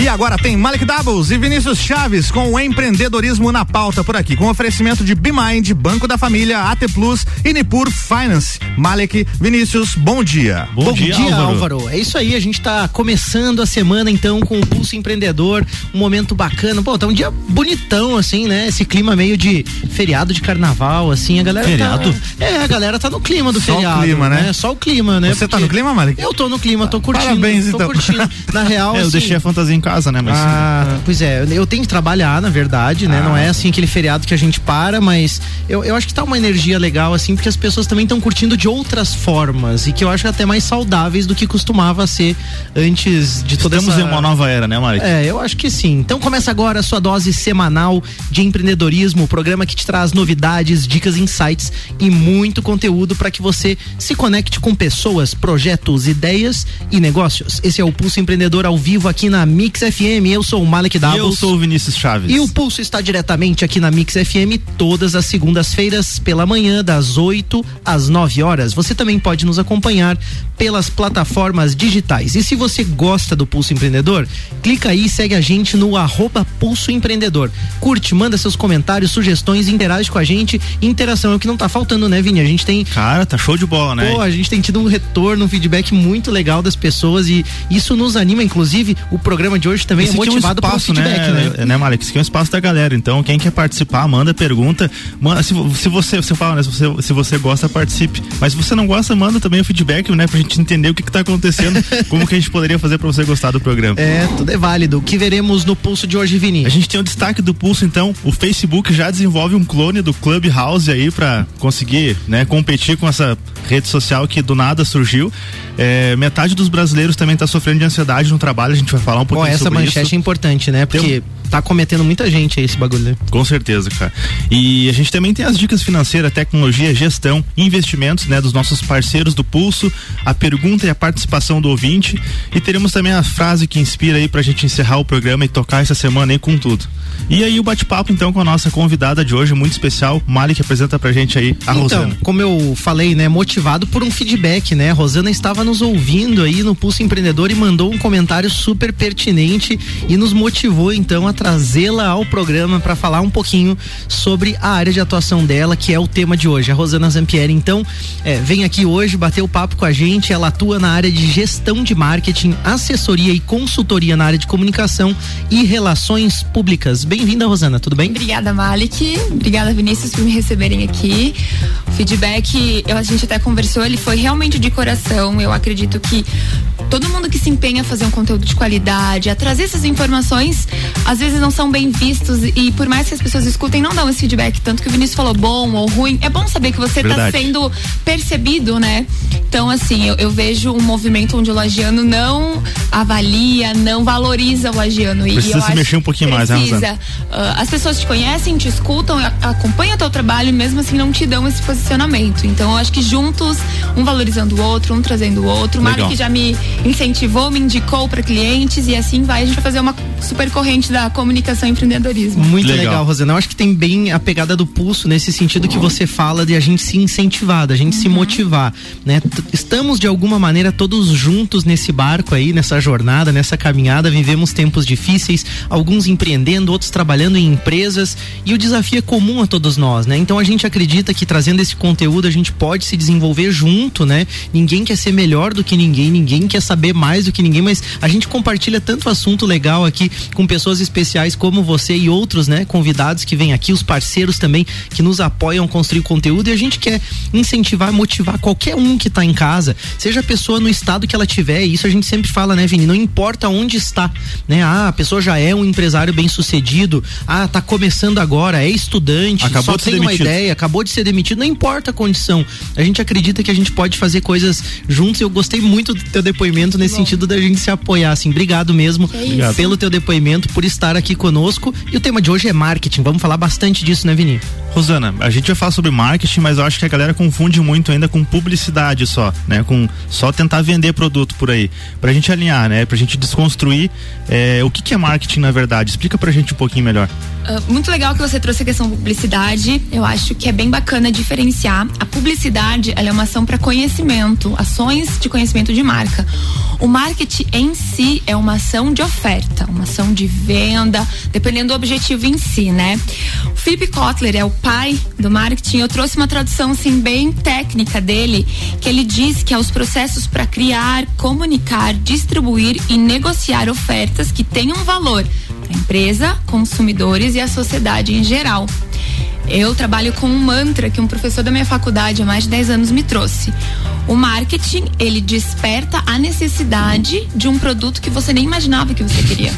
E agora tem Malik Doubles e Vinícius Chaves com o empreendedorismo na pauta por aqui, com oferecimento de BeMind, Banco da Família, AT Plus e Nipur Finance. Malik, Vinícius, bom dia. Bom, bom dia, dia Álvaro. Álvaro. É isso aí, a gente está começando a semana então com o Pulso Empreendedor, um momento bacana. Pô, tá um dia bonitão assim, né? Esse clima meio de feriado de carnaval, assim, a galera tá- feriado? Tá, é, a galera tá no clima do Só feriado. Só o clima, né? né? Só o clima, né? Você Porque tá no clima, Malik? Eu tô no clima, tô curtindo. Parabéns, tô então. curtindo. Na real, é, eu assim, deixei a fantasia em casa, né? Mas, ah, pois é, eu tenho que trabalhar, na verdade, né? Ah. Não é assim aquele feriado que a gente para, mas eu, eu acho que tá uma energia legal, assim, porque as pessoas também estão curtindo de outras formas e que eu acho até mais saudáveis do que costumava ser antes de toda Estamos essa... em uma nova era, né, Mari? É, eu acho que sim. Então começa agora a sua dose semanal de empreendedorismo, o programa que te traz novidades, dicas, insights e muito conteúdo para que você se conecte com pessoas, projetos, ideias e negócios. Esse é o Pulso Empreendedor ao vivo aqui na Mix FM. Eu sou o Malek Davos. Eu sou o Vinícius Chaves. E o Pulso está diretamente aqui na Mix FM todas as segundas-feiras pela manhã, das 8 às 9 horas. Você também pode nos acompanhar pelas plataformas digitais. E se você gosta do Pulso Empreendedor, clica aí e segue a gente no arroba Pulso Empreendedor. Curte, manda seus comentários, sugestões, interage com a gente. Interação é o que não tá faltando, né, Vini? A gente tem. Cara, tá show de bola, né? Pô, a gente tem tido um retorno, um feedback muito legal das pessoas e isso nos anima, inclusive, o programa de hoje também Esse é motivado é um espaço, feedback, né? né? né Malik? Isso aqui é um espaço da galera. Então, quem quer participar, manda pergunta. Manda, se, se você, você fala, né? Se você, se você gosta, participe. Mas se você não gosta, manda também o feedback, né? Pra gente entender o que, que tá acontecendo, como que a gente poderia fazer pra você gostar do programa. É, tudo é válido. O que veremos no pulso de hoje, Vini? A gente tem o um destaque do pulso, então. O Facebook já desenvolve um clone do Clubhouse aí para conseguir, né, competir com essa rede social que do nada surgiu. É, metade dos brasileiros também está sofrendo de ansiedade no trabalho. A gente vai falar um pouquinho essa manchete isso. é importante, né? Porque tá cometendo muita gente aí esse bagulho. Né? Com certeza, cara. E a gente também tem as dicas financeiras, tecnologia, gestão, investimentos, né, dos nossos parceiros do Pulso, a pergunta e a participação do ouvinte e teremos também a frase que inspira aí pra gente encerrar o programa e tocar essa semana aí com tudo. E aí o bate-papo então com a nossa convidada de hoje, muito especial, Mali que apresenta pra gente aí a então, Rosana. como eu falei, né, motivado por um feedback, né? A Rosana estava nos ouvindo aí no Pulso Empreendedor e mandou um comentário super pertinente e nos motivou então a trazê-la ao programa para falar um pouquinho sobre a área de atuação dela, que é o tema de hoje. A Rosana Zampieri, então, é, vem aqui hoje bater o papo com a gente. Ela atua na área de gestão de marketing, assessoria e consultoria na área de comunicação e relações públicas. Bem-vinda, Rosana, tudo bem? Obrigada, Malik. Obrigada, Vinícius, por me receberem aqui. O feedback, eu, a gente até conversou, ele foi realmente de coração. Eu acredito que todo mundo que se empenha a fazer um conteúdo de qualidade, a trazer essas informações, às vezes não são bem vistos e por mais que as pessoas escutem, não dão esse feedback. Tanto que o Vinícius falou bom ou ruim, é bom saber que você está sendo percebido, né? Então, assim, eu, eu, vejo um movimento onde o lagiano não avalia, não valoriza o lagiano. Precisa e se mexer um pouquinho precisa. mais, né, uh, As pessoas te conhecem, te escutam, acompanham o teu trabalho e mesmo assim não te dão esse posicionamento. Então, eu acho que juntos, um valorizando o outro, um trazendo o outro. O Mário que já me incentivou, me indicou para clientes e assim vai. A gente vai fazer uma super corrente da comunicação e empreendedorismo. Muito legal, legal Rosana. Eu acho que tem bem a pegada do pulso nesse sentido que você fala de a gente se incentivar, da gente uhum. se motivar, né? Estamos de alguma maneira todos juntos nesse barco aí, nessa jornada, nessa caminhada. Vivemos tempos difíceis, alguns empreendendo, outros trabalhando em empresas e o desafio é comum a todos nós, né? Então a gente acredita que trazendo esse conteúdo a gente pode se desenvolver junto, né? Ninguém quer ser melhor do que ninguém, ninguém quer saber mais do que ninguém, mas a gente compartilha tanto assunto legal aqui com pessoas especiais como você e outros, né? Convidados que vêm aqui, os parceiros também que nos apoiam a construir conteúdo e a gente quer incentivar, motivar qualquer um que está em casa, seja a pessoa no estado que ela tiver, isso a gente sempre fala, né, Vini? Não importa onde está, né? Ah, a pessoa já é um empresário bem sucedido, ah, tá começando agora, é estudante, acabou só de tem ser uma ideia, acabou de ser demitido, não importa a condição. A gente acredita que a gente pode fazer coisas juntos e eu gostei muito do teu depoimento nesse Bom. sentido da gente se apoiar, assim. Obrigado mesmo Obrigado. pelo teu depoimento, por estar aqui conosco. E o tema de hoje é marketing. Vamos falar bastante disso, né, Vini? Rosana, a gente vai falar sobre marketing, mas eu acho que a galera confunde muito ainda com publicidade só, né? Com só tentar vender produto por aí. Pra gente alinhar, né? Pra gente desconstruir é, o que, que é marketing na verdade. Explica pra gente um pouquinho melhor. Uh, muito legal que você trouxe a questão da publicidade. Eu acho que é bem bacana iniciar, a publicidade ela é uma ação para conhecimento, ações de conhecimento de marca. O marketing em si é uma ação de oferta, uma ação de venda, dependendo do objetivo em si, né? O Kotler é o pai do marketing. Eu trouxe uma tradução assim bem técnica dele, que ele diz que é os processos para criar, comunicar, distribuir e negociar ofertas que tenham valor para a empresa, consumidores e a sociedade em geral. Eu trabalho com um mantra que um professor da minha faculdade há mais de 10 anos me trouxe. O marketing, ele desperta a necessidade de um produto que você nem imaginava que você queria.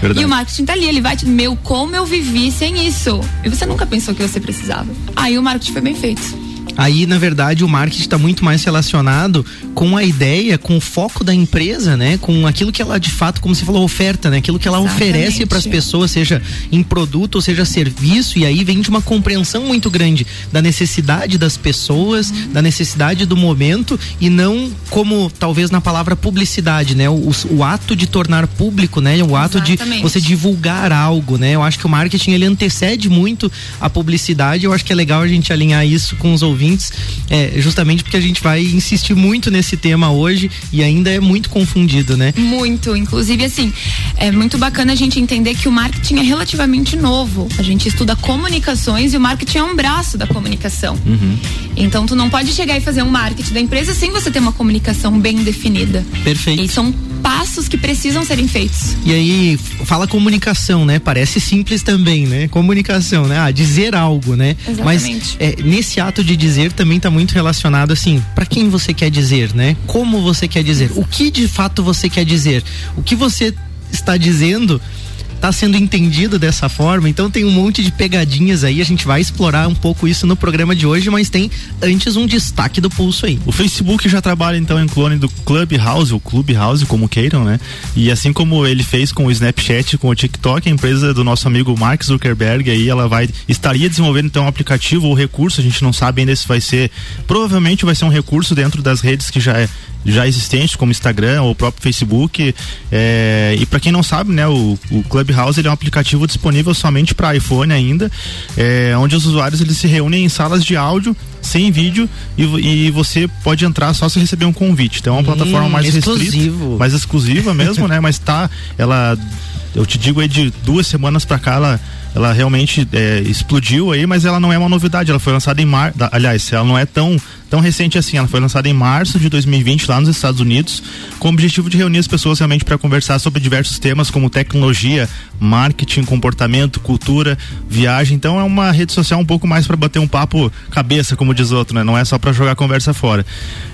Verdade. E o marketing tá ali, ele vai te, meu, como eu vivi sem isso? E você nunca pensou que você precisava. Aí o marketing foi bem feito. Aí, na verdade, o marketing está muito mais relacionado com a ideia, com o foco da empresa, né? Com aquilo que ela de fato, como você falou, oferta, né? Aquilo que ela Exatamente. oferece para as pessoas, seja em produto ou seja serviço, e aí vem de uma compreensão muito grande da necessidade das pessoas, uhum. da necessidade do momento e não como talvez na palavra publicidade, né? O, o ato de tornar público, né? O ato Exatamente. de você divulgar algo, né? Eu acho que o marketing ele antecede muito a publicidade. Eu acho que é legal a gente alinhar isso com os ouvintes ouvintes, é, justamente porque a gente vai insistir muito nesse tema hoje e ainda é muito confundido, né? Muito, inclusive assim, é muito bacana a gente entender que o marketing é relativamente novo. A gente estuda comunicações e o marketing é um braço da comunicação. Uhum. Então tu não pode chegar e fazer um marketing da empresa sem você ter uma comunicação bem definida. Perfeito. E são passos que precisam serem feitos. E aí, fala comunicação, né? Parece simples também, né? Comunicação, né? Ah, dizer algo, né? Exatamente. Mas é, nesse ato de dizer também está muito relacionado assim, para quem você quer dizer, né? Como você quer dizer? O que de fato você quer dizer? O que você está dizendo está sendo entendido dessa forma. Então tem um monte de pegadinhas aí. A gente vai explorar um pouco isso no programa de hoje, mas tem antes um destaque do pulso aí. O Facebook já trabalha então em clone do Clubhouse, ou Clubhouse, como queiram, né? E assim como ele fez com o Snapchat, com o TikTok, a empresa do nosso amigo Mark Zuckerberg aí, ela vai estaria desenvolvendo então um aplicativo ou recurso, a gente não sabe ainda se vai ser, provavelmente vai ser um recurso dentro das redes que já é já existentes, como Instagram ou o próprio Facebook. É, e para quem não sabe, né, o, o Clubhouse é um aplicativo disponível somente para iPhone ainda, é, onde os usuários eles se reúnem em salas de áudio sem vídeo e, e você pode entrar só se receber um convite. Então é uma plataforma mais exclusivo. restrita, mais exclusiva mesmo, né? Mas tá, ela, eu te digo aí de duas semanas para cá ela ela realmente é, explodiu aí, mas ela não é uma novidade. Ela foi lançada em mar, aliás, ela não é tão tão recente assim. Ela foi lançada em março de 2020 lá nos Estados Unidos, com o objetivo de reunir as pessoas realmente para conversar sobre diversos temas como tecnologia, marketing, comportamento, cultura, viagem. Então é uma rede social um pouco mais para bater um papo cabeça, como diz outro, né? Não é só para jogar conversa fora.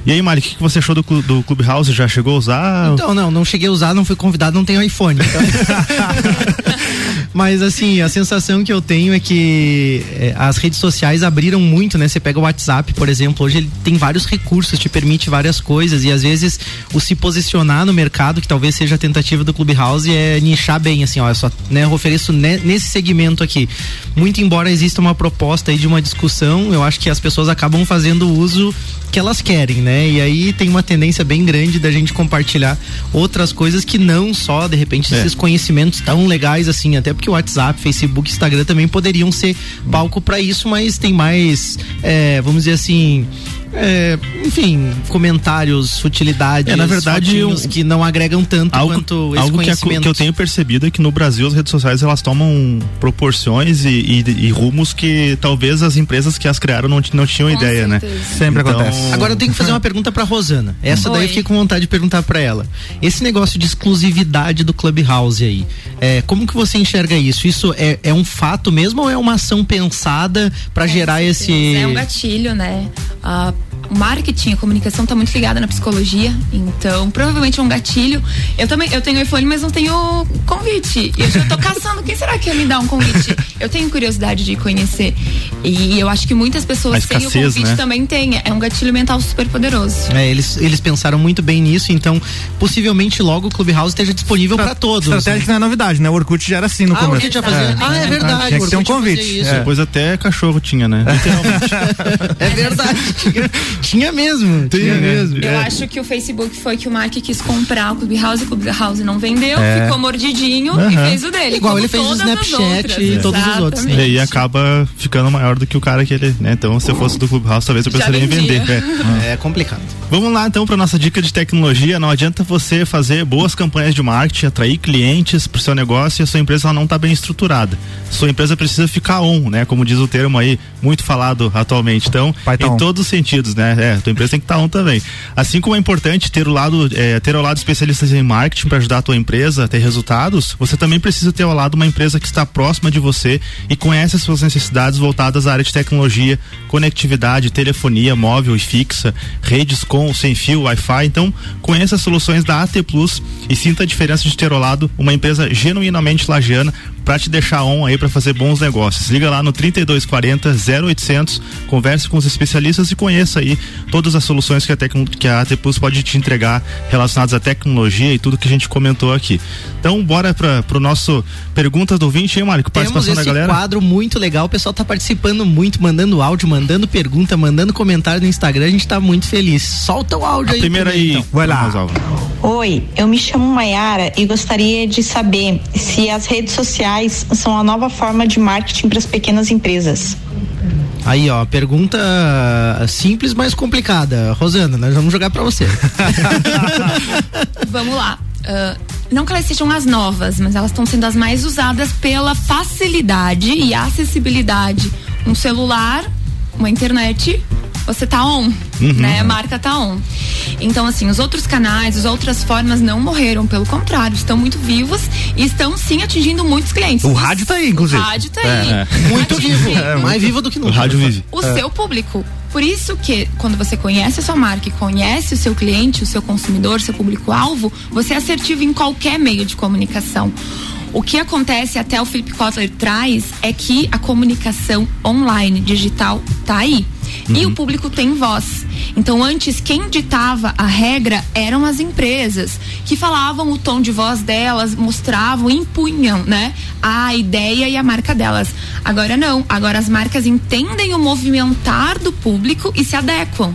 E aí, Mari, o que, que, você achou do, do Clubhouse? Já chegou a usar? Então, não, não cheguei a usar, não fui convidado, não tenho iPhone. Então... Mas assim, a sensação que eu tenho é que é, as redes sociais abriram muito, né? Você pega o WhatsApp, por exemplo, hoje ele tem vários recursos, te permite várias coisas e às vezes o se posicionar no mercado, que talvez seja a tentativa do Clubhouse, é nichar bem, assim, ó, eu só né, eu ofereço ne, nesse segmento aqui. Muito embora exista uma proposta aí de uma discussão, eu acho que as pessoas acabam fazendo uso que elas querem, né? E aí tem uma tendência bem grande da gente compartilhar outras coisas que não só, de repente, é. esses conhecimentos tão legais assim, até porque o WhatsApp, Facebook, Instagram também poderiam ser palco para isso, mas tem mais, é, vamos dizer assim, é, enfim, comentários, futilidades, é, na verdade, eu, que não agregam tanto algo, quanto esse algo conhecimento. Que, que, eu tenho percebido é que no Brasil as redes sociais elas tomam proporções e, e, e rumos que talvez as empresas que as criaram não, não tinham com ideia, né? certeza. né? Sempre então... acontece. Agora eu tenho que fazer uma pergunta para Rosana. Essa Oi. daí eu fiquei com vontade de perguntar para ela. Esse negócio de exclusividade do Clubhouse aí, é, como que você enxerga isso? Isso é, é um fato mesmo ou é uma ação pensada para gerar esse? É um gatilho, né? Uh, o marketing, a comunicação está muito ligada na psicologia, então provavelmente é um gatilho. Eu também, eu tenho iPhone, mas não tenho convite. Eu já tô caçando, quem será que ia me dar um convite? Eu tenho curiosidade de conhecer. E eu acho que muitas pessoas escassez, têm o convite né? também tem. É um gatilho mental super poderoso. É, eles, eles pensaram muito bem nisso, então possivelmente logo o Clubhouse esteja disponível para todos. Estratégia que não é novidade, né? O Orkut já era assim no ah, começo. Já fazia... é. Ah, é verdade. Tinha que ter um convite. É. Depois até cachorro tinha, né? é verdade. tinha mesmo. Tinha mesmo. Eu é. acho que o Facebook foi que o Mark quis comprar o Clubhouse, o Clubhouse não vendeu, é. ficou mordidinho uhum. e fez o dele. Igual ele fez o Snapchat e todos os outros. Né? E acaba ficando maior do que o cara que ele, né? Então, se eu fosse do Clubhouse, talvez eu pensaria em vender. É. é complicado. Vamos lá então para nossa dica de tecnologia. Não adianta você fazer boas campanhas de marketing, atrair clientes para o seu negócio e a sua empresa não está bem estruturada. Sua empresa precisa ficar on, né? Como diz o termo aí, muito falado atualmente. Então, em todos os sentidos, né? É, tua empresa tem que estar tá on também. Assim como é importante ter o lado, é, ter ao lado especialistas em marketing para ajudar a tua empresa a ter resultados, você também precisa ter ao lado uma empresa que está próxima de você e conhece as suas necessidades voltadas à área de tecnologia, conectividade, telefonia móvel e fixa, redes com sem fio, Wi-Fi. Então, conheça as soluções da AT Plus e sinta a diferença de ter ao lado uma empresa genuinamente lagiana para te deixar on aí para fazer bons negócios. Liga lá no 3240 0800, converse com os especialistas e conheça aí todas as soluções que a, Tecno, que a AT Plus pode te entregar relacionadas à tecnologia e tudo que a gente comentou aqui. Então, bora para o nosso perguntas do ouvinte, hein, Mário? Participação da galera. um quadro muito legal, o pessoal tá participando muito, mandando áudio, mandando pergunta, mandando comentário no Instagram, a gente tá muito feliz. Solta o áudio a aí. Primeiro aí, então. vai lá. Oi, eu me chamo Maiara e gostaria de saber se as redes sociais são a nova forma de marketing para as pequenas empresas. Aí, ó, pergunta simples, mas complicada. Rosana, nós vamos jogar para você. vamos lá. Uh, não que elas sejam as novas, mas elas estão sendo as mais usadas pela facilidade e acessibilidade. Um celular, uma internet você tá on, uhum. né? A marca tá on. Então, assim, os outros canais, as outras formas não morreram, pelo contrário, estão muito vivos e estão sim atingindo muitos clientes. O os, rádio tá aí, inclusive. O rádio tá aí. É, é. Muito vivo. É, mais vivo do que nunca. O rádio vive. O é. seu público. Por isso que quando você conhece a sua marca e conhece o seu cliente, o seu consumidor, seu público-alvo, você é assertivo em qualquer meio de comunicação. O que acontece, até o Felipe Kotler traz, é que a comunicação online, digital, tá aí. Uhum. E o público tem voz. Então, antes, quem ditava a regra eram as empresas, que falavam o tom de voz delas, mostravam, impunham, né? A ideia e a marca delas. Agora não. Agora as marcas entendem o movimentar do público e se adequam.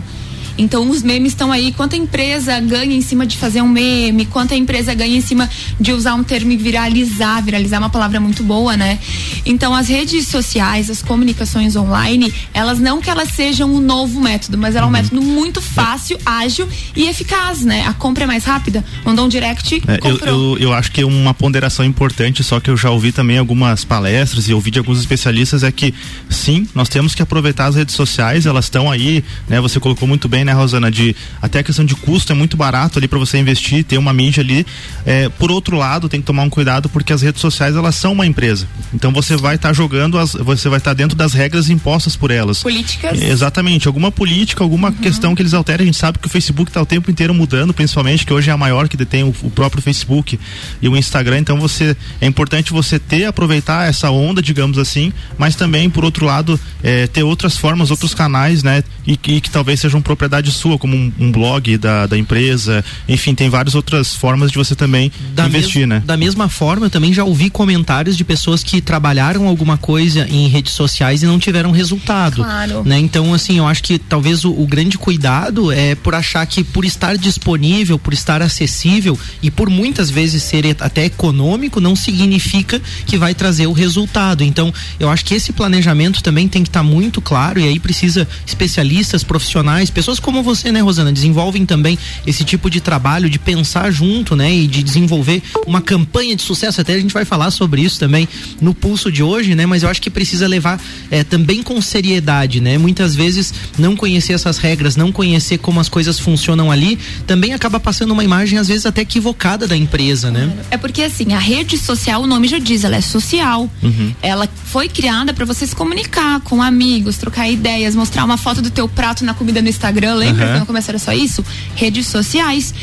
Então os memes estão aí, quanto a empresa ganha em cima de fazer um meme, quanto a empresa ganha em cima de usar um termo e viralizar, viralizar é uma palavra muito boa, né? Então as redes sociais, as comunicações online, elas não que elas sejam um novo método, mas ela é um uhum. método muito fácil, ágil e eficaz, né? A compra é mais rápida, mandou um direct, é, eu, eu, eu, acho que uma ponderação importante, só que eu já ouvi também algumas palestras e ouvi de alguns especialistas, é que sim, nós temos que aproveitar as redes sociais, elas estão aí, né? Você colocou muito bem, né? Né, Rosana? De até a questão de custo é muito barato ali para você investir, ter uma mídia ali. É, por outro lado, tem que tomar um cuidado porque as redes sociais elas são uma empresa. Então você vai estar tá jogando, as, você vai estar tá dentro das regras impostas por elas. Políticas. exatamente. Alguma política, alguma uhum. questão que eles alterem. A gente sabe que o Facebook está o tempo inteiro mudando, principalmente que hoje é a maior que detém o, o próprio Facebook e o Instagram. Então você é importante você ter aproveitar essa onda, digamos assim, mas também por outro lado é, ter outras formas, outros canais, né? E, e que talvez sejam propriedade atividade sua, como um, um blog da, da empresa, enfim, tem várias outras formas de você também da investir, né? Da mesma forma, eu também já ouvi comentários de pessoas que trabalharam alguma coisa em redes sociais e não tiveram resultado. Claro. Né? Então, assim, eu acho que talvez o, o grande cuidado é por achar que por estar disponível, por estar acessível e por muitas vezes ser até econômico, não significa que vai trazer o resultado. Então, eu acho que esse planejamento também tem que estar tá muito claro e aí precisa especialistas, profissionais, pessoas como você, né, Rosana, desenvolvem também esse tipo de trabalho de pensar junto, né, e de desenvolver uma campanha de sucesso. Até a gente vai falar sobre isso também no pulso de hoje, né? Mas eu acho que precisa levar é, também com seriedade, né? Muitas vezes não conhecer essas regras, não conhecer como as coisas funcionam ali, também acaba passando uma imagem às vezes até equivocada da empresa, né? É porque assim, a rede social, o nome já diz, ela é social. Uhum. Ela foi criada para você se comunicar com amigos, trocar ideias, mostrar uma foto do teu prato na comida no Instagram lembra uhum. quando começou era só isso? Redes sociais.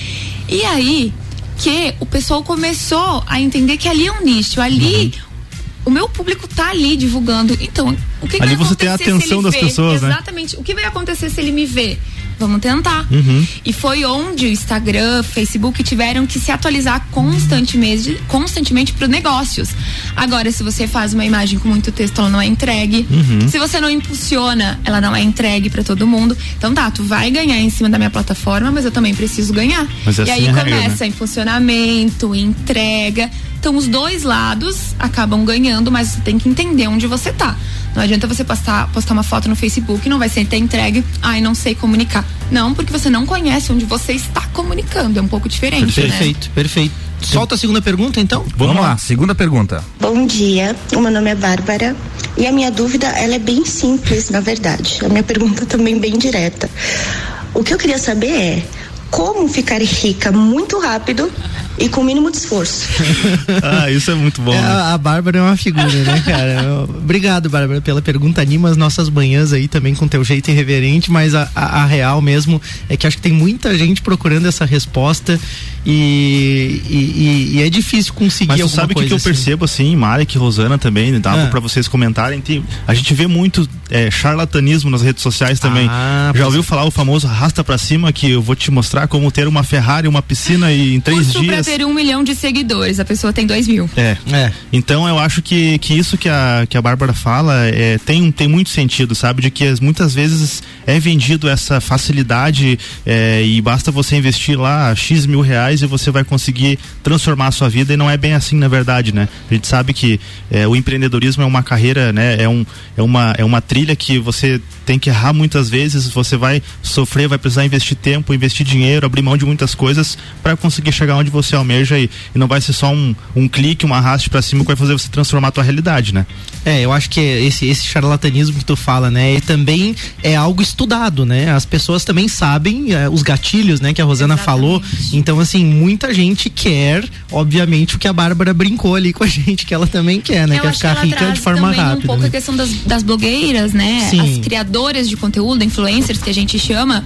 E aí que o pessoal começou a entender que ali é um nicho, ali uhum. o meu público tá ali divulgando. Então, o que, ali vai você tem a atenção das vê? pessoas, Exatamente. né? O que vai acontecer se ele me vê? Vamos tentar. Uhum. E foi onde o Instagram, Facebook tiveram que se atualizar constantemente, constantemente para negócios. Agora, se você faz uma imagem com muito texto, ela não é entregue. Uhum. Se você não impulsiona, ela não é entregue para todo mundo. Então tá, tu vai ganhar em cima da minha plataforma, mas eu também preciso ganhar. Mas e assim aí é começa regra, né? em funcionamento, entrega. Então os dois lados acabam ganhando, mas você tem que entender onde você tá. Não adianta você postar, postar uma foto no Facebook e não vai ser ter entregue. Ai, não sei comunicar. Não, porque você não conhece onde você está comunicando. É um pouco diferente, né? Perfeito, perfeito. Solta a segunda pergunta, então? Vamos lá, segunda pergunta. Bom dia, o meu nome é Bárbara e a minha dúvida ela é bem simples, na verdade. A minha pergunta também bem direta. O que eu queria saber é como ficar rica muito rápido e com o mínimo de esforço. Ah, isso é muito bom. É, né? a, Bárbara é uma figura, né, cara? Obrigado, Bárbara, pela pergunta. Anima as nossas manhãs aí também com teu jeito irreverente, mas a, a- a real mesmo é que acho que tem muita gente procurando essa resposta e, e- e- e é difícil conseguir Mas alguma sabe o que, que eu assim. percebo assim, Marek, Rosana também, dava Ah. pra vocês comentarem. tem- a gente vê muito é, charlatanismo nas redes sociais também. Ah, Já pois ouviu falar o famoso arrasta pra cima que eu vou te mostrar como ter uma Ferrari, uma piscina e em três pra dias. ter um milhão de seguidores, a pessoa tem dois mil. É. É. Então eu acho que, que isso que a, que a Bárbara fala é, tem, tem muito sentido, sabe? De que as- muitas vezes é vendido essa facilidade é, e basta você investir lá X mil reais e você vai conseguir transformar a sua vida e não é bem assim na verdade, né? A gente sabe que é, o empreendedorismo é uma carreira, né? É, um, é, uma, é uma trilha que você tem que errar muitas vezes, você vai sofrer, vai precisar investir tempo, investir dinheiro, abrir mão de muitas coisas para conseguir chegar onde você almeja e, e não vai ser só um, um clique, um arraste para cima que vai fazer você transformar a tua realidade, né? É, eu acho que esse, esse charlatanismo que tu fala, né, ele também é algo estudado, né? As pessoas também sabem eh, os gatilhos, né, que a Rosana Exatamente. falou. Então, assim, muita gente quer, obviamente, o que a Bárbara brincou ali com a gente, que ela também quer, né? Eu quer ficar que rica de forma também rápida. um pouco né? a questão das, das blogueiras, né? Sim. As criadoras de conteúdo, influencers que a gente chama.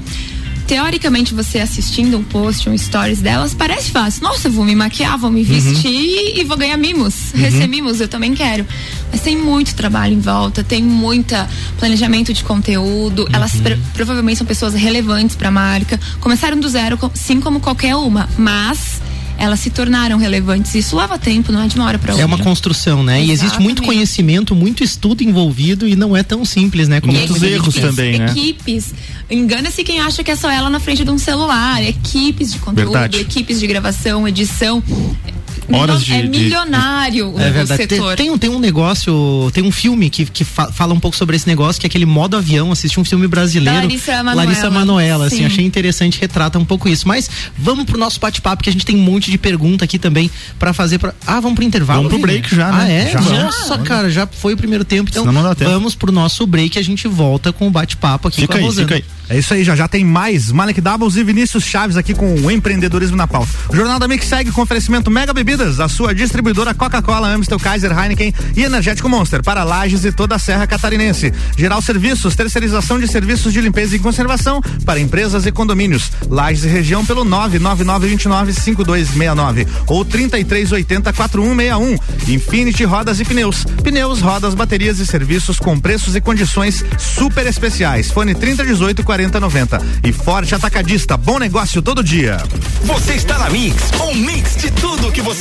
Teoricamente, você assistindo um post, um stories delas, parece fácil. Nossa, vou me maquiar, vou me vestir e vou ganhar mimos. Receber mimos, eu também quero. Mas tem muito trabalho em volta, tem muita planejamento de conteúdo. Elas pre- provavelmente são pessoas relevantes para a marca. Começaram do zero, sim como qualquer uma, mas elas se tornaram relevantes. Isso leva tempo, não é de uma hora para outra. É uma construção, né? E existe muito conhecimento, muito estudo envolvido e não é tão simples, né? Como Muitos erros também, né? Equipes. Engana-se quem acha que é só ela na frente de um celular. Equipes de conteúdo, Verdade. equipes de gravação, edição. Horas de- é de- milionário É o verdade. Tem, setor. tem um, tem um negócio, tem um filme que, que fa- fala um pouco sobre esse negócio, que é aquele modo avião. Assisti um filme brasileiro. Da Larissa Manoela. Larissa Manoela, assim, Sim. achei interessante, retrata um pouco isso. Mas vamos pro nosso bate-papo, que a gente tem um monte de pergunta aqui também pra fazer. Pra... Ah, vamos pro intervalo? Vamos pro break já, Ah, né? é? Já. Nossa, cara, já foi o primeiro tempo. Então, Senão não dá tempo. vamos pro nosso break e a gente volta com o bate-papo aqui Fica com a aí, Rosana. fica aí. É isso aí, já já tem mais Malek Doubles e Vinícius Chaves aqui com o empreendedorismo na pauta. O Jornal da Mix segue com oferecimento Mega Bebidas, a sua distribuidora Coca-Cola, Amstel, Kaiser, Heineken e Energético Monster para Lages e toda a Serra Catarinense. Geral Serviços, terceirização de serviços de limpeza e conservação para empresas e condomínios. Lages e região pelo 999295269 ou 33804161. Infinity Rodas e Pneus. Pneus, rodas, baterias e serviços com preços e condições super especiais. Fone 3018 4090. E Forte Atacadista, bom negócio todo dia. Você está na Mix, um mix de tudo que você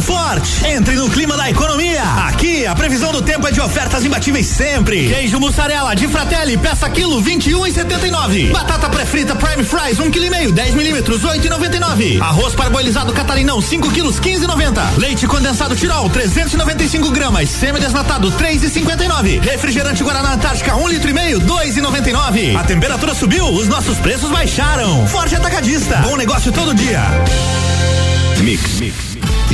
Forte. Entre no clima da economia. Aqui, a previsão do tempo é de ofertas imbatíveis sempre. Queijo mussarela de Fratelli, peça quilo 21 e 79. Batata pré-frita Prime Fries, 1 um kg e meio, 10 milímetros, 8 e 99. Arroz parboilizado catarinão, 5 quilos, 15 e 90. Leite condensado Tirol, 395 gramas. Semi-desnatado, 3 e 59. Refrigerante Guaraná Antártica, 1 um litro e meio, 2 e 99. A temperatura subiu, os nossos preços baixaram. Forte Atacadista. Bom negócio todo dia. Mix. Mix.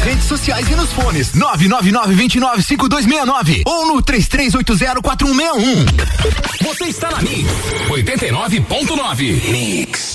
Nas redes sociais e nos fones. 999-295269 ou no 33804161. Você está na Mix 89.9. Mix.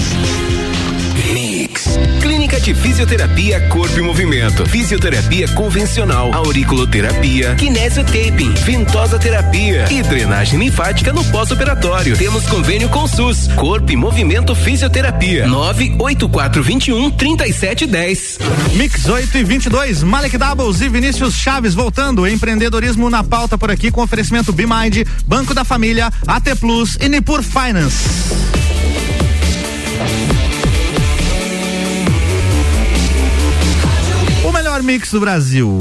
Clínica de Fisioterapia Corpo e Movimento. Fisioterapia convencional, auriculoterapia, kinesiotaping, ventosa terapia e drenagem linfática no pós-operatório. Temos convênio com SUS. Corpo e Movimento Fisioterapia. 98421 3710. Mix 8 e 22, Malek Doubles e Vinícius Chaves voltando. Empreendedorismo na pauta por aqui com oferecimento BeMind, Banco da Família, AT Plus e Nipur Finance. Melhor mix do Brasil.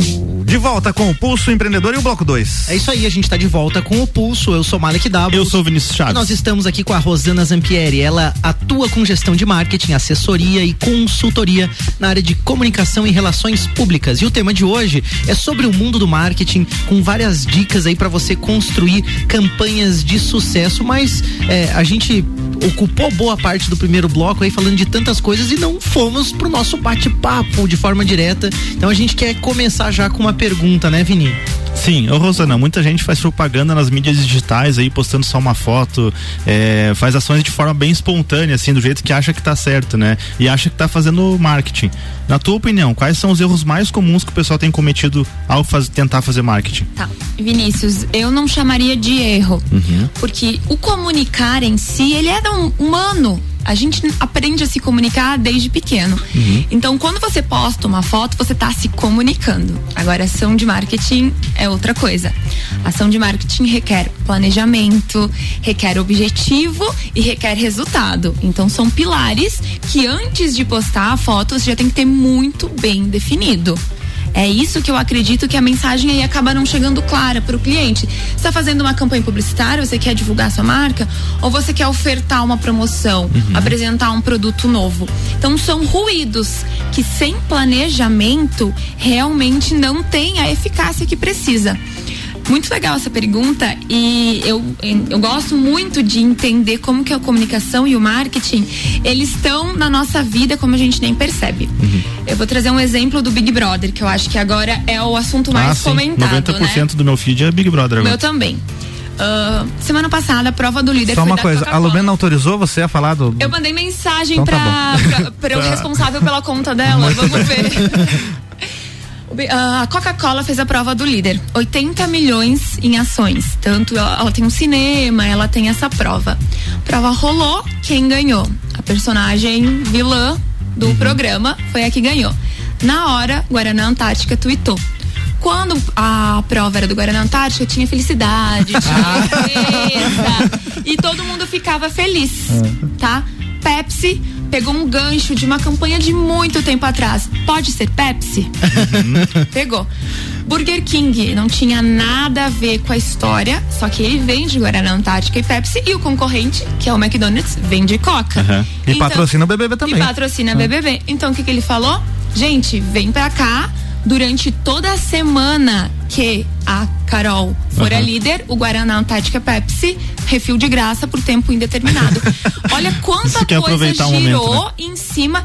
De volta com o Pulso Empreendedor e o Bloco 2. É isso aí, a gente tá de volta com o Pulso. Eu sou Malek Doubles. Eu sou o Vinícius Chaves. E nós estamos aqui com a Rosana Zampieri. Ela atua com gestão de marketing, assessoria e consultoria na área de comunicação e relações públicas. E o tema de hoje é sobre o mundo do marketing, com várias dicas aí para você construir campanhas de sucesso. Mas é, a gente ocupou boa parte do primeiro bloco aí falando de tantas coisas e não fomos pro nosso bate-papo de forma direta. Então a gente quer começar já com uma pergunta, né, Vini? Sim, ô Rosana, muita gente faz propaganda nas mídias digitais aí, postando só uma foto, é, faz ações de forma bem espontânea, assim, do jeito que acha que tá certo, né? E acha que tá fazendo marketing. Na tua opinião, quais são os erros mais comuns que o pessoal tem cometido ao faz, tentar fazer marketing? Tá. Vinícius, eu não chamaria de erro, Uhum. porque o comunicar em si, ele é um humano. A gente aprende a se comunicar desde pequeno. Então, quando você posta uma foto, você está se comunicando. Agora, ação de marketing é outra coisa. Ação de marketing requer planejamento, requer objetivo e requer resultado. Então, são pilares que antes de postar a foto, você já tem que ter muito bem definido. É isso que eu acredito que a mensagem aí acaba não chegando clara para o cliente. Você está fazendo uma campanha publicitária, você quer divulgar sua marca, ou você quer ofertar uma promoção, apresentar um produto novo. Então são ruídos que sem planejamento realmente não tem a eficácia que precisa. Muito legal essa pergunta e eu, eu gosto muito de entender como que a comunicação e o marketing eles estão na nossa vida como a gente nem percebe. Eu vou trazer um exemplo do Big Brother, que eu acho que agora é o assunto mais ah, sim, comentado, 90% né? do meu feed é Big Brother O agora. meu também. Ah, semana passada, a prova do líder Só uma coisa, a. Lumena autorizou você a falar do. Eu mandei mensagem Então tá pra, pra eu Tá. responsável pela conta dela. Vamos ver. Ah, A Coca-Cola fez a prova do líder. 80 milhões em ações. Tanto ela, ela tem um cinema, ela tem essa prova. Prova rolou, quem ganhou? A personagem vilã do programa foi a que ganhou. Na hora, Guaraná Antártica tweetou. Quando a prova era do Guaraná Antártica, tinha felicidade, tinha beleza, e todo mundo ficava feliz, tá? Pepsi pegou um gancho de uma campanha de muito tempo atrás. Pode ser Pepsi? Pegou. Burger King não tinha nada a ver com a história, só que ele vende Guaraná Antártica e Pepsi e o concorrente, que é o McDonald's, vende Coca. Uhum. E patrocina o BBB também. E patrocina Ah. BBB. Então o que, que ele falou? Gente, vem pra cá durante toda a semana que a Carol for a Aham. líder, o Guaraná Antártica Pepsi, refil de graça por tempo indeterminado. Olha quanta coisa girou momento, né? em cima.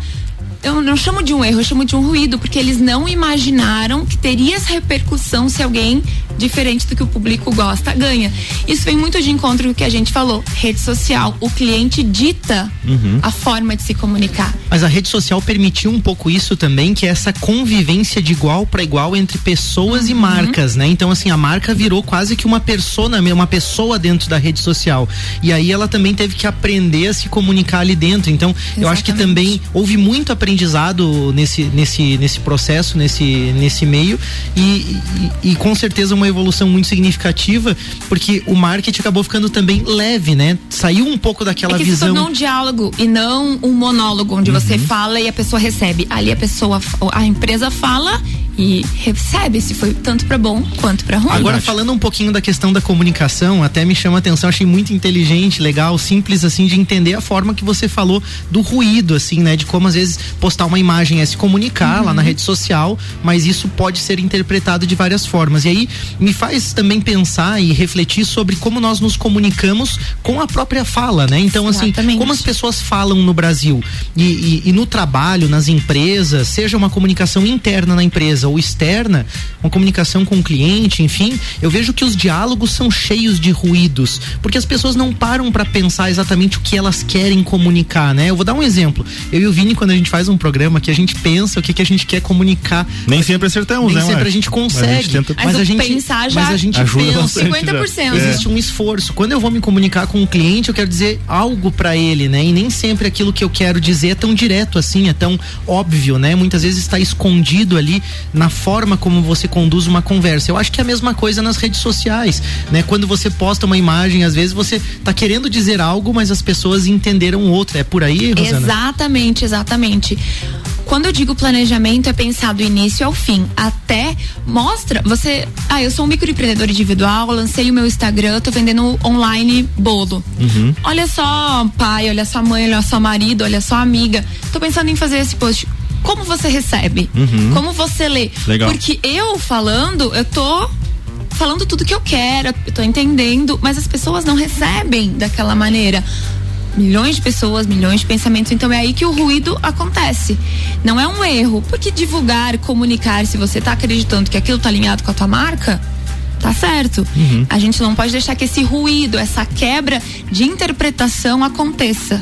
Eu não chamo de um erro, eu chamo de um ruído, porque eles não imaginaram que teria essa repercussão se alguém diferente do que o público gosta ganha. Isso vem muito de encontro com o que a gente falou. Rede social, o cliente dita Uhum. a forma de se comunicar. Mas a rede social permitiu um pouco isso também, que é essa convivência de igual para igual entre pessoas e marcas, né? Então, assim, a marca virou quase que uma persona, uma pessoa dentro da rede social. E aí ela também teve que aprender a se comunicar ali dentro. Então, eu acho que também houve muito aprendizado nesse, nesse, nesse processo, nesse, nesse meio, e, e, e com certeza uma evolução muito significativa, porque o marketing acabou ficando também leve, né? Saiu um pouco daquela é que se visão. tornou um diálogo e não um monólogo onde você fala e a pessoa recebe. Ali a pessoa, a empresa fala e recebe, se foi tanto para bom quanto para ruim. Agora, falando um pouquinho da questão da comunicação, até me chama a atenção, achei muito inteligente, legal, simples, assim, de entender a forma que você falou do ruído, assim, né? De como às vezes postar uma imagem é se comunicar lá na rede social, mas isso pode ser interpretado de várias formas. E aí me faz também pensar e refletir sobre como nós nos comunicamos com a própria fala, né? Então, assim, como as pessoas falam no Brasil e, e- e no trabalho, nas empresas, seja uma comunicação interna na empresa ou externa, uma comunicação com o cliente, enfim, eu vejo que os diálogos são cheios de ruídos, porque as pessoas não param para pensar exatamente o que elas querem comunicar, né? Eu vou dar um exemplo. Eu e o Vini, quando a gente faz um programa que a gente pensa o que, que a gente quer comunicar. Nem sempre acertamos, Nem né, sempre Marcos? a gente Mas a consegue. gente tenta- Mas, Mas a gente pensar já mas a gente ajuda pensa. já. 50%. Existe um esforço. Quando eu vou me comunicar com um cliente, eu quero dizer algo para ele, né? E nem sempre aquilo que eu quero dizer é tão direto assim, é tão óbvio, né? Muitas vezes está escondido ali na forma como você conduz uma conversa. Eu acho que é a mesma coisa nas redes sociais, né? Quando você posta uma imagem, às vezes você tá querendo dizer algo, mas as pessoas entenderam outro. É por aí, Rosana? Exatamente, exatamente. Quando eu digo planejamento, é pensar do início ao fim. Até mostra, você. Ah, eu sou um microempreendedor individual, lancei o meu Instagram, tô vendendo online bolo. Uhum. Olha só, pai, olha só mãe, olha só marido, olha só amiga. Tô pensando em fazer esse post. Como você recebe? Uhum. Como você lê? Legal. Porque eu falando, eu tô falando tudo que eu quero, eu tô entendendo, mas as pessoas não recebem daquela maneira. Milhões de pessoas, milhões de pensamentos, então é aí que o ruído acontece. Não é um erro, porque divulgar, comunicar, se você tá acreditando que aquilo tá alinhado com a tua marca, tá certo. A gente não pode deixar que esse ruído, essa quebra de interpretação aconteça.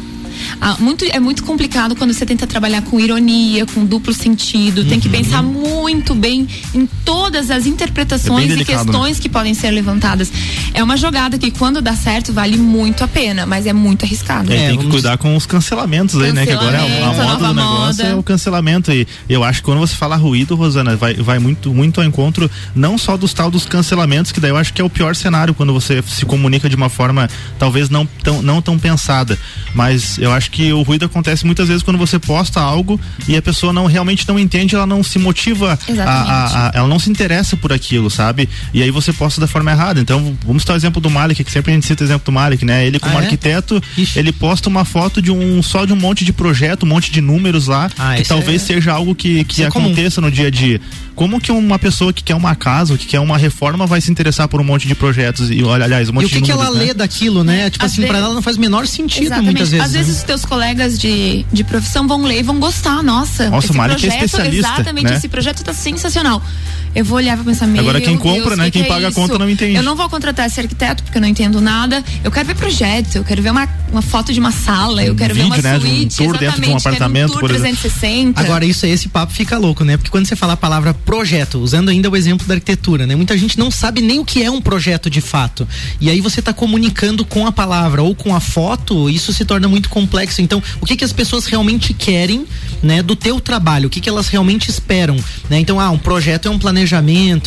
Ah, muito, é muito complicado quando você tenta trabalhar com ironia, com duplo sentido. Tem que pensar muito bem em todas as interpretações É bem e delicado, questões que podem ser levantadas. É uma jogada que, quando dá certo, vale muito a pena, mas é muito arriscado. É, tem que cuidar com os cancelamentos aí, né? Que agora é a, moda do nova negócio moda. é o cancelamento. E eu acho que quando você fala ruído, Rosana, vai, vai muito, muito ao encontro, não só dos tal dos cancelamentos, que daí eu acho que é o pior cenário quando você se comunica de uma forma talvez não tão, não tão pensada. Mas eu acho que o ruído acontece muitas vezes quando você posta algo e a pessoa não realmente não entende, ela não se motiva, a, a- a- ela não se interessa por aquilo, sabe? E aí você posta da forma errada. Então, vamos citar o exemplo do Malik, que sempre a gente cita o exemplo do Malik, né? Ele como Ah, é? arquiteto, ele posta uma foto de um só de um monte de projeto, um monte de números lá, Ah, que talvez é- seja algo que, que é comum. aconteça no dia a dia. Como que uma pessoa que quer uma casa, que quer uma reforma, vai se interessar por um monte de projetos e olha, aliás, um monte E o que, de que números, ela né? lê daquilo, né? Tipo Às assim, pra vezes- ela não faz o menor sentido Exatamente. muitas vezes. Às vezes né? Os teus colegas de, de profissão vão ler e vão gostar. Nossa, Nossa, esse o é projeto, especialista, exatamente, né? esse projeto tá sensacional. Eu vou olhar e vou pensar, meu Agora quem Deus, compra, né? que Quem que é paga a conta não entende. Eu não vou contratar esse arquiteto porque eu não entendo nada. Eu quero ver projeto, eu quero ver uma, uma foto de uma sala, eu quero ver uma vídeo, né, de um suíte, tour dentro de um apartamento, tour por exemplo. 360. Agora, isso aí, esse papo fica louco, né? Porque quando você fala a palavra projeto, usando ainda o exemplo da arquitetura, né? Muita gente não sabe nem o que é um projeto de fato. E aí você tá comunicando com a palavra ou com a foto, isso se torna muito complexo. Então, o que que as pessoas realmente querem, né, do teu trabalho? O que que elas realmente esperam, né? Então, ah, um projeto é um planejamento,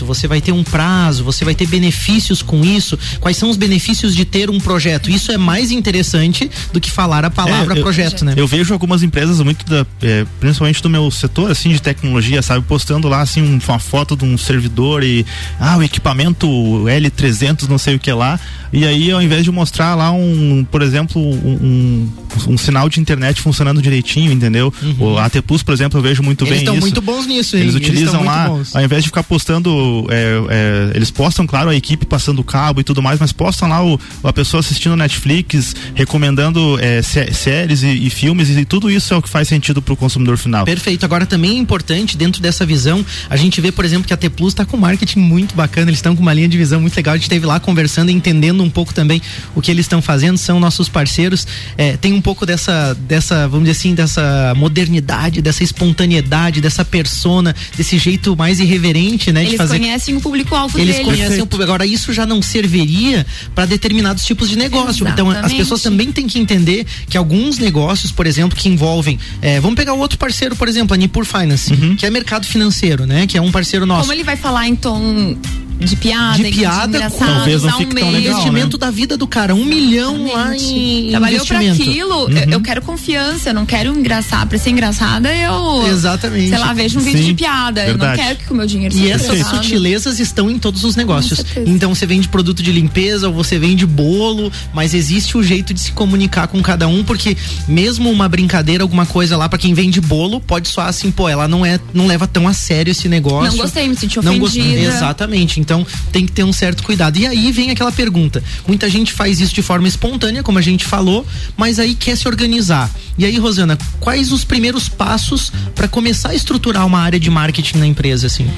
você vai ter um prazo, você vai ter benefícios com isso. Quais são os benefícios de ter um projeto? Isso é mais interessante do que falar a palavra É, eu- projeto, né? Eu vejo algumas empresas muito da, é, principalmente do meu setor assim de tecnologia, sabe, postando lá assim um- uma foto de um servidor e ah, o equipamento L300, não sei o que lá. E aí ao invés de mostrar lá um, por exemplo, um, um, um sinal de internet funcionando direitinho, entendeu? O AT Plus, por exemplo, eu vejo muito Uhum. Eles bem estão isso. muito bons nisso, hein? Eles Eles utilizam estão muito lá, ao invés de ficar postando, é, é, eles postam, claro, a equipe passando cabo e tudo mais, mas postam lá o, a pessoa assistindo Netflix, recomendando é, sé- séries e, e filmes, e tudo isso é o que faz sentido pro consumidor final. Perfeito. Agora também é importante, dentro dessa visão, a gente vê, por exemplo, que a T Plus está com marketing muito bacana, eles estão com uma linha de visão muito legal. A gente esteve lá conversando e entendendo um pouco também o que eles estão fazendo, são nossos parceiros. É, tem um pouco dessa, dessa, vamos dizer assim, dessa modernidade, dessa espontaneidade, dessa persona, desse jeito mais irreverente, né? de Eles fazer conhecem o público-alvo eles deles. conhecem o público. Agora, isso já não serviria para determinados tipos de negócio. Então, as Exatamente. pessoas também têm que entender que alguns negócios, por exemplo, que envolvem. eh, vamos pegar o outro parceiro, por exemplo, a Nipur Finance, Uhum. que é mercado financeiro, né? Que é um parceiro nosso. Como ele vai falar em tom de piada, de piada, Talvez não dá um fique tão legal, investimento da vida do cara, um milhão lá em Trabalhou pra investimento. aquilo, eu, eu quero confiança, eu não quero engraçar. Pra ser engraçada, eu. Exatamente. Sei lá, vejo um vídeo Sim, de piada. Eu verdade. não quero que o meu dinheiro E essas sutilezas estão em todos os negócios. Então você vende produto de limpeza ou você vende bolo, mas existe o jeito de se comunicar com cada um, porque mesmo uma brincadeira, alguma coisa lá pra quem vende bolo, pode soar assim, pô, ela não é, não leva tão a sério esse negócio. Não gostei, me senti Não gostei. ofendida. Exatamente. Então tem que ter um certo cuidado. E aí vem aquela pergunta. Muita gente faz isso de forma espontânea, como a gente falou, mas aí quer se organizar. E aí, Rosana, quais os primeiros passos pra começar a estruturar uma área de marketing na empresa, assim?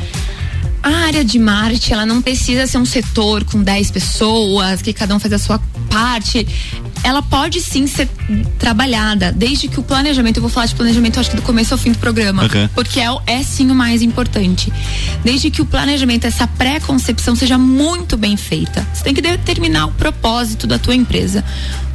A área de marketing, ela não precisa ser um setor com 10 pessoas, que cada um faz a sua parte. Ela pode sim ser trabalhada, desde que o planejamento, eu vou falar de planejamento, acho que do começo ao fim do programa, Ok. porque é, o- é sim o mais importante. Desde que o planejamento, essa pré-concepção seja muito bem feita. Você tem que determinar o propósito da tua empresa.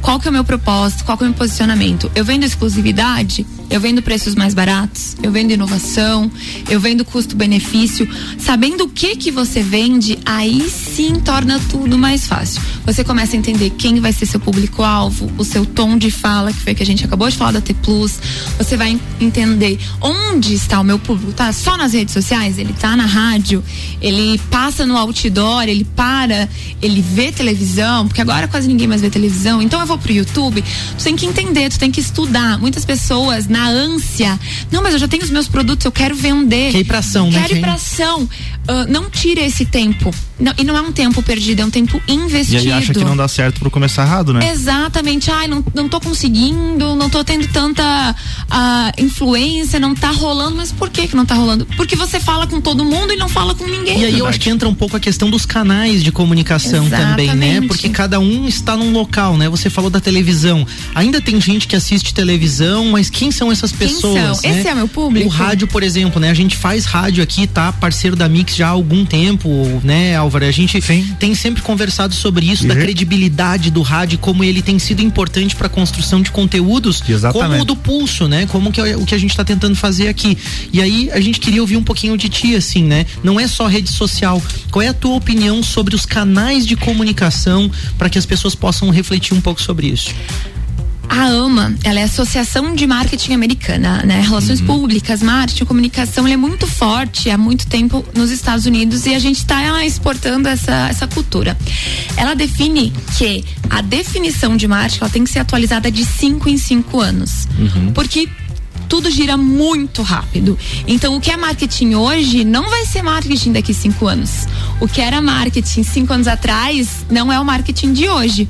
Qual que é o meu propósito? Qual que é o meu posicionamento? Eu vendo exclusividade? Eu vendo preços mais baratos? Eu vendo inovação? Eu vendo custo-benefício? Sabendo o que que você vende, aí sim torna tudo mais fácil. Você começa a entender quem vai ser seu público-alvo, o seu tom de fala, que foi que a gente acabou de falar da T. Você vai en- entender onde está o meu público. Tá só nas redes sociais? Ele tá na rádio? Ele passa no outdoor? Ele para? Ele vê televisão? Porque agora quase ninguém mais vê televisão. Então eu vou pro YouTube. Tu tem que entender, tu tem que estudar. Muitas pessoas, na ânsia, não, mas eu já tenho os meus produtos, eu quero vender. Quer ir pra ação, né? Quero ir pra ação. Ah, não tire esse tempo. Não- e não é um tempo perdido, é um tempo E investido. aí acha que não dá certo por começar errado, né? Exatamente. Ai, não, não tô conseguindo, não tô tendo tanta ah, influência, não tá rolando. Mas por que que não tá rolando? Porque você fala com todo mundo e não fala com ninguém. E aí eu acho que entra um pouco a questão dos canais de comunicação também, né? Exatamente. Porque cada um está num local, né? Você falou da televisão. Ainda tem gente que assiste televisão, mas quem são essas Quem pessoas? são? né? Esse é meu público? O rádio, por exemplo, né? A gente faz rádio aqui, tá? Parceiro da Mix já há algum tempo, né, Álvaro? A gente tem sempre conversado sobre isso, da credibilidade do rádio, como ele tem sido importante para a construção de conteúdos, Exatamente. como o do pulso, né? Como que é o que a gente está tentando fazer aqui. E aí a gente queria ouvir um pouquinho de ti, assim, né? Não é só rede social. Qual é a tua opinião sobre os canais de comunicação para que as pessoas possam refletir um pouco sobre isso? A AMA, ela é a Associação de Marketing Americana, né? Relações Públicas, Marketing, Comunicação, ele é muito forte há muito tempo nos Estados Unidos e a gente está exportando essa, essa cultura. Ela define que a definição de marketing ela tem que ser atualizada de 5 em 5 anos. Porque tudo gira muito rápido. Então, o que é marketing hoje não vai ser marketing daqui cinco anos. O que era marketing cinco anos atrás não é o marketing de hoje.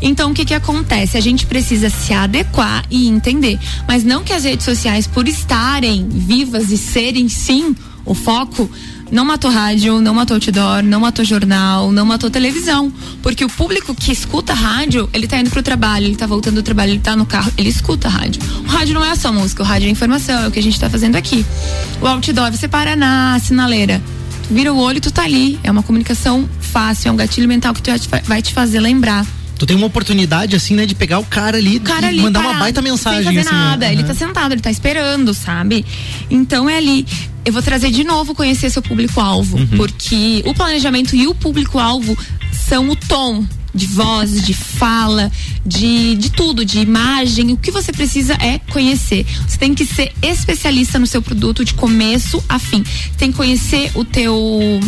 Então, o que que acontece? A gente precisa se adequar e entender. Mas não que as redes sociais, por estarem vivas e serem sim o foco, não matou rádio, não matou outdoor, não matou jornal, não matou televisão. Porque o público que escuta rádio, ele tá indo pro trabalho, ele tá voltando do trabalho, ele tá no carro, ele escuta rádio. O rádio não é só música, o rádio é informação, é o que a gente tá fazendo aqui. O outdoor, você para na sinaleira. Tu vira o olho tu tá ali. É uma comunicação fácil, é um gatilho mental que tu vai te fazer lembrar. Tu tem uma oportunidade, assim, né, de pegar o cara ali o cara e ali mandar uma parado, baita mensagem. Sem fazer assim, né? nada. Ele Aham. tá sentado, ele tá esperando, sabe? Então é ali. Eu vou trazer de novo conhecer seu público-alvo. Uhum. Porque o planejamento e o público-alvo são o tom de voz, de fala, de, de tudo, de imagem. O que você precisa é conhecer. Você tem que ser especialista no seu produto de começo a fim. Você tem que conhecer o teu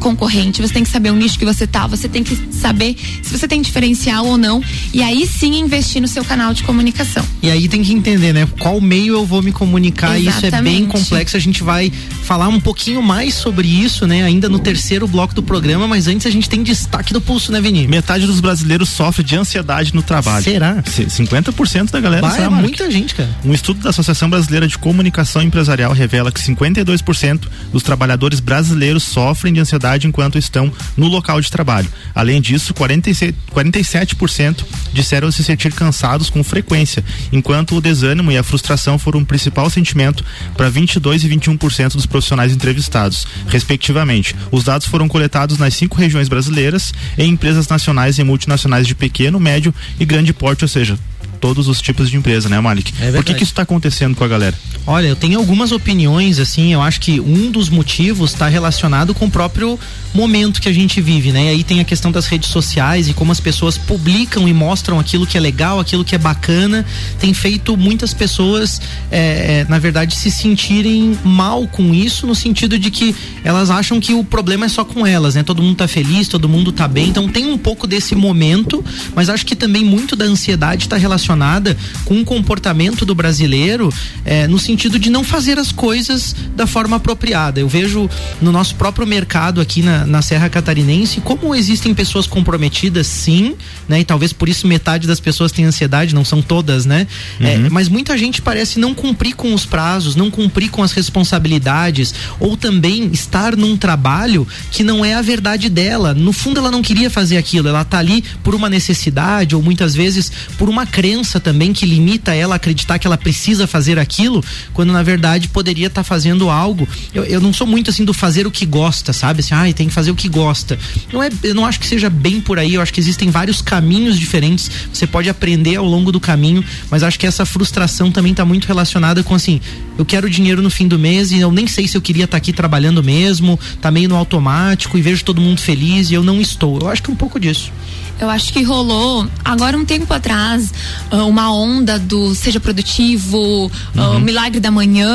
concorrente, você tem que saber o nicho que você tá, você tem que saber se você tem diferencial ou não, e aí sim investir no seu canal de comunicação. E aí tem que entender, né? Qual meio eu vou me comunicar. e Isso é bem Exatamente. complexo. A gente vai falar um pouquinho mais sobre isso, né? Ainda no terceiro bloco do programa, mas antes a gente tem destaque do pulso, né, Vini? Metade dos brasileiros sofre de ansiedade no trabalho. Será? C- 50% da galera Bah, é muita gente, cara. Um estudo da Associação Brasileira de Comunicação Empresarial revela que 52% dos trabalhadores brasileiros sofrem de ansiedade enquanto estão no local de trabalho. Além disso, 46 47% disseram se sentir cansados com frequência, enquanto o desânimo e a frustração foram o principal sentimento para 22 e 21% dos profissionais entrevistados, respectivamente. Os dados foram coletados nas cinco regiões brasileiras em empresas nacionais e multinacionais de pequeno, médio e grande porte, ou seja, todos os tipos de empresa, né, Malik? Por que, que isso está acontecendo com a galera? Olha, eu tenho algumas opiniões, assim, eu acho que um dos motivos está relacionado com o próprio momento que a gente vive, né? E aí tem a questão das redes sociais e como as pessoas publicam e mostram aquilo que é legal, aquilo que é bacana, tem feito muitas pessoas, é, é, na verdade, se sentirem mal com isso, no sentido de que elas acham que o problema é só com elas, né? Todo mundo tá feliz, todo mundo tá bem, então tem um pouco desse momento, mas acho que também muito da ansiedade está relacionada com o comportamento do brasileiro, é, no sentido de não fazer as coisas da forma apropriada. Eu vejo no nosso próprio mercado aqui na, na Serra Catarinense como existem pessoas comprometidas, sim, né? E talvez por isso metade das pessoas tem ansiedade, não são todas, né? É, mas muita gente parece não cumprir com os prazos, não cumprir com as responsabilidades, ou também estar num trabalho que não é a verdade dela. No fundo, ela não queria fazer aquilo, ela tá ali por uma necessidade, ou muitas vezes por uma crença também que limita ela a acreditar que ela precisa fazer aquilo, quando na verdade poderia estar fazendo algo. Eu, eu não sou muito assim do fazer o que gosta, sabe? Assim, ai, tem que fazer o que gosta. Não é, eu não acho que seja bem por aí, eu acho que existem vários caminhos diferentes. Você pode aprender ao longo do caminho, mas acho que essa frustração também está muito relacionada com assim, eu quero dinheiro no fim do mês e eu nem sei se eu queria estar aqui trabalhando mesmo, tá meio no automático e vejo todo mundo feliz e eu não estou. Eu acho que é um pouco disso. Eu acho que rolou, agora um tempo atrás, ah, uma onda do seja produtivo, ah, Uhum. o milagre da manhã,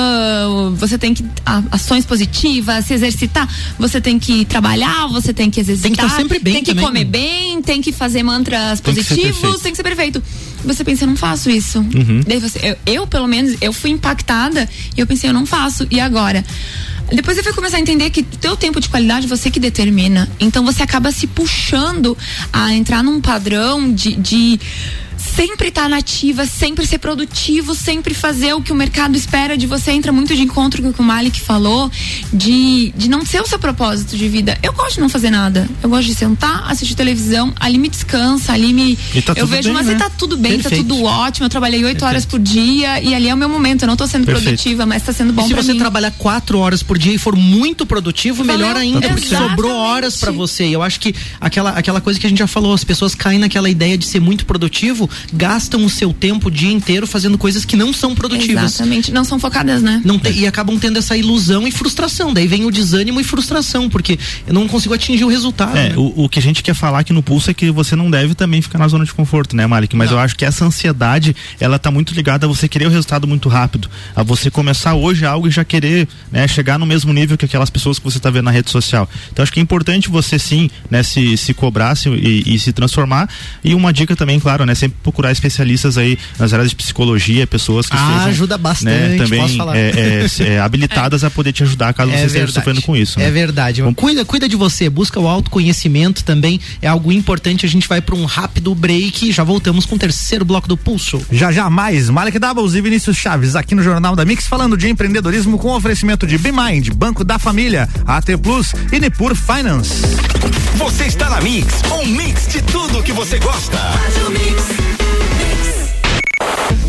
você tem que. ações positivas, se exercitar, você tem que trabalhar, você tem que exercitar. Tem que estar sempre bem Tem que também, comer né? bem, tem que fazer mantras Tem positivos, tem que ser perfeito. Você pensa, eu não faço isso. Uhum. Daí você, eu, eu, pelo menos, eu fui impactada e eu pensei, eu não faço. E agora? Depois eu fui começar a entender que teu tempo de qualidade você que determina. Então você acaba se puxando a entrar num padrão de, de sempre estar nativa, sempre ser produtivo, sempre fazer o que o mercado espera de você. Entra muito de encontro com o que o Malik falou, de, de não ser o seu propósito de vida. Eu gosto de não fazer nada. Eu gosto de sentar, assistir televisão, ali me descansa, ali me. Tá eu vejo, bem, mas né? tá tudo bem, Perfeito. tá tudo ótimo. Eu trabalhei oito horas por dia e ali é o meu momento. Eu não tô sendo Perfeito. produtiva, mas tá sendo bom e se você mim. trabalhar quatro horas por dia e for muito produtivo, Valeu. melhor ainda, Tá porque sobrou horas pra você. E eu acho que aquela, aquela coisa que a gente já falou, as pessoas caem naquela ideia de ser muito produtivo, gastam o seu tempo o dia inteiro fazendo coisas que não são produtivas. Exatamente, não são focadas, né? Não te- e acabam tendo essa ilusão e frustração. Daí vem o desânimo e frustração, porque eu não consigo atingir o resultado. É, né? o, o que a gente quer falar aqui no Pulso é que você não deve também ficar na zona de conforto, né, Malik? Mas eu acho que essa ansiedade, ela tá muito ligada a você querer o resultado muito rápido. A você começar hoje algo e já querer, né, chegar no mesmo nível que aquelas pessoas que você tá vendo na rede social. Então acho que é importante você sim, né, se, se cobrar se, e, e se transformar. E uma dica também, claro, né, sempre procurar especialistas aí nas áreas de psicologia, pessoas que Ah, sejam, ajuda né, bastante, também posso falar. é, é, é, habilitadas a poder te ajudar caso você esteja sofrendo com isso. É né? verdade. Cuida, cuida de você, busca o autoconhecimento também. É algo importante. A gente vai para um rápido break e já voltamos com o terceiro bloco do Pulso. Já já mais, Malek Doubles e Vinícius Chaves aqui no Jornal da Mix falando de empreendedorismo com oferecimento de BeMind, Banco da Família, AT Plus e Nipur Finance. Você está na Mix, um mix de tudo que você gosta.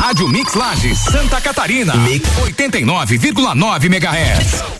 Rádio Mix Lages, Santa Catarina. Mix 89,9 MHz.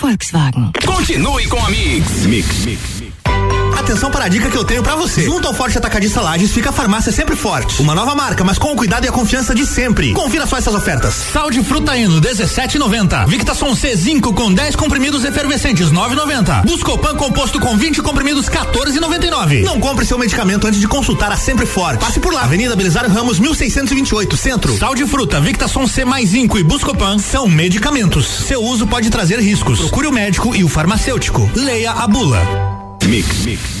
Volkswagen. Continue com a Mix. Mix. Mix. Atenção para a dica que eu tenho para você. Junto ao Forte Atacadista Lages fica a farmácia Sempre Forte. Uma nova marca, mas com o cuidado e a confiança de sempre. Confira só essas ofertas. Sal de frutaíno 17,90. Victason C5 com 10 comprimidos efervescentes 9,90. Buscopan composto com 20 comprimidos 14,99. Não compre seu medicamento antes de consultar a Sempre Forte. Passe por lá. Avenida Belisário Ramos 1628, Centro. Sal de fruta, Victason C mais Zinco e Buscopan são medicamentos. Seu uso pode trazer riscos. Procure o médico e o farmacêutico. Leia a bula. Mix, mix.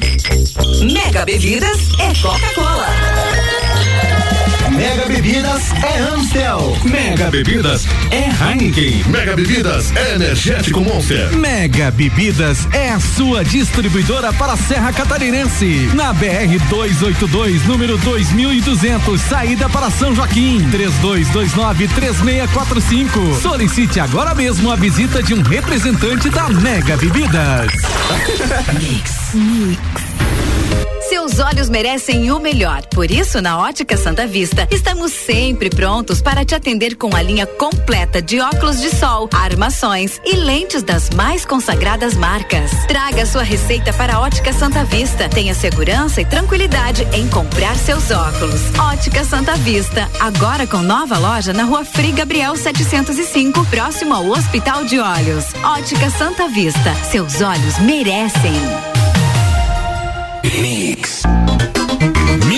Mega Bebidas é Coca-Cola. Mega Bebidas é Amstel. Mega Bebidas é Heineken. Mega Bebidas é Energético Monster. Mega Bebidas é a sua distribuidora para a Serra Catarinense. Na BR 282, número 2200, saída para São Joaquim. 32293645. Solicite agora mesmo a visita de um representante da Mega Bebidas. Mix. Mix. Seus olhos merecem o melhor. Por isso, na Ótica Santa Vista, estamos sempre prontos para te atender com a linha completa de óculos de sol, armações e lentes das mais consagradas marcas. Traga sua receita para a Ótica Santa Vista. Tenha segurança e tranquilidade em comprar seus óculos. Ótica Santa Vista, agora com nova loja na Rua Frei Gabriel 705, próximo ao Hospital de Olhos. Ótica Santa Vista, seus olhos merecem. Mix.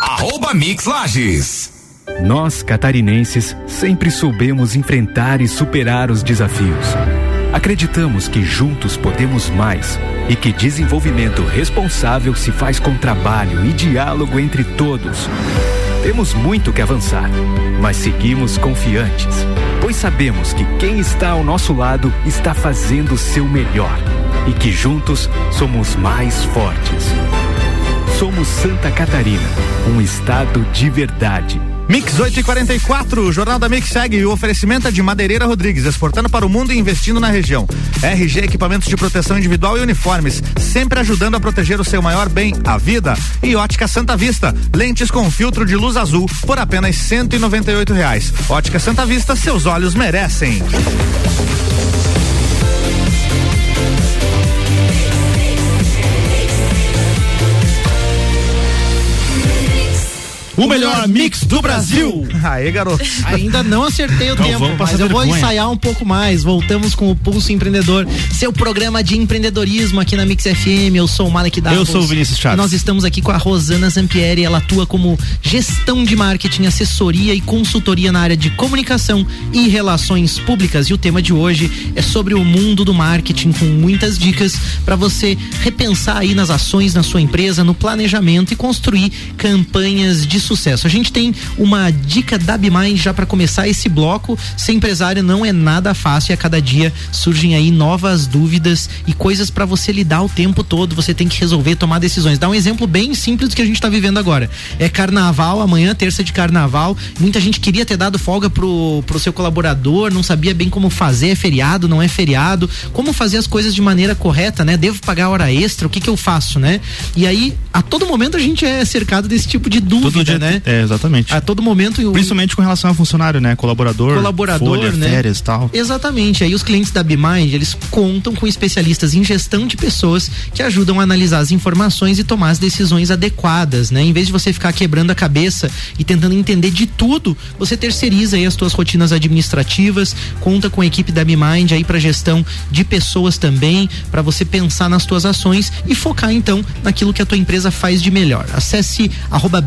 arroba Mix Lages. Nós, catarinenses, sempre soubemos enfrentar e superar os desafios. Acreditamos que juntos podemos mais e que desenvolvimento responsável se faz com trabalho e diálogo entre todos. Temos muito que avançar, mas seguimos confiantes, pois sabemos que quem está ao nosso lado está fazendo o seu melhor e que juntos somos mais fortes. Somos Santa Catarina, um estado de verdade Mix 8 e 44, o Jornal da Mix segue o oferecimento de Madeireira Rodrigues, exportando para o mundo e investindo na região. RG Equipamentos de Proteção Individual e Uniformes, sempre ajudando a proteger o seu maior bem, a vida. E Ótica Santa Vista, lentes com filtro de luz azul por apenas e oito reais. Ótica Santa Vista, seus olhos merecem. O melhor mix do Brasil. Aê, garoto. Ainda não acertei o Então tempo, mas eu vou vergonha. ensaiar um pouco mais. Voltamos com o Pulso Empreendedor, seu programa de empreendedorismo aqui na Mix FM. Eu sou o Malek Davos. Eu sou o Vinícius Chaves. Nós estamos aqui com a Rosana Zampieri. Ela atua como gestão de marketing, assessoria e consultoria na área de comunicação e relações públicas. E o tema de hoje é sobre o mundo do marketing, com muitas dicas para você repensar aí nas ações na sua empresa, no planejamento e construir campanhas de sucesso. A gente tem uma dica da Bimind já para começar esse bloco. Ser empresário não é nada fácil e a cada dia surgem aí novas dúvidas e coisas para você lidar o tempo todo. Você tem que resolver, tomar decisões. Dá um exemplo bem simples do que a gente está vivendo agora. É carnaval, amanhã, terça de carnaval. Muita gente queria ter dado folga pro, pro seu colaborador, não sabia bem como fazer, é feriado, não é feriado, como fazer as coisas de maneira correta, né? Devo pagar hora extra, o que que eu faço, né? E aí, a todo momento a gente é cercado desse tipo de dúvida, dia, né? É, exatamente. A todo momento. Principalmente com relação a funcionário, né? Colaborador, colaborador, folha, né? férias e tal. Exatamente. Aí os clientes da Bimind, eles contam com especialistas em gestão de pessoas que ajudam a analisar as informações e tomar as decisões adequadas, né? Em vez de você ficar quebrando a cabeça e tentando entender de tudo, você terceiriza aí as suas rotinas administrativas, conta com a equipe da Bimind aí para gestão de pessoas também, para você pensar nas tuas ações e focar então naquilo que a tua empresa faz de melhor. Acesse arroba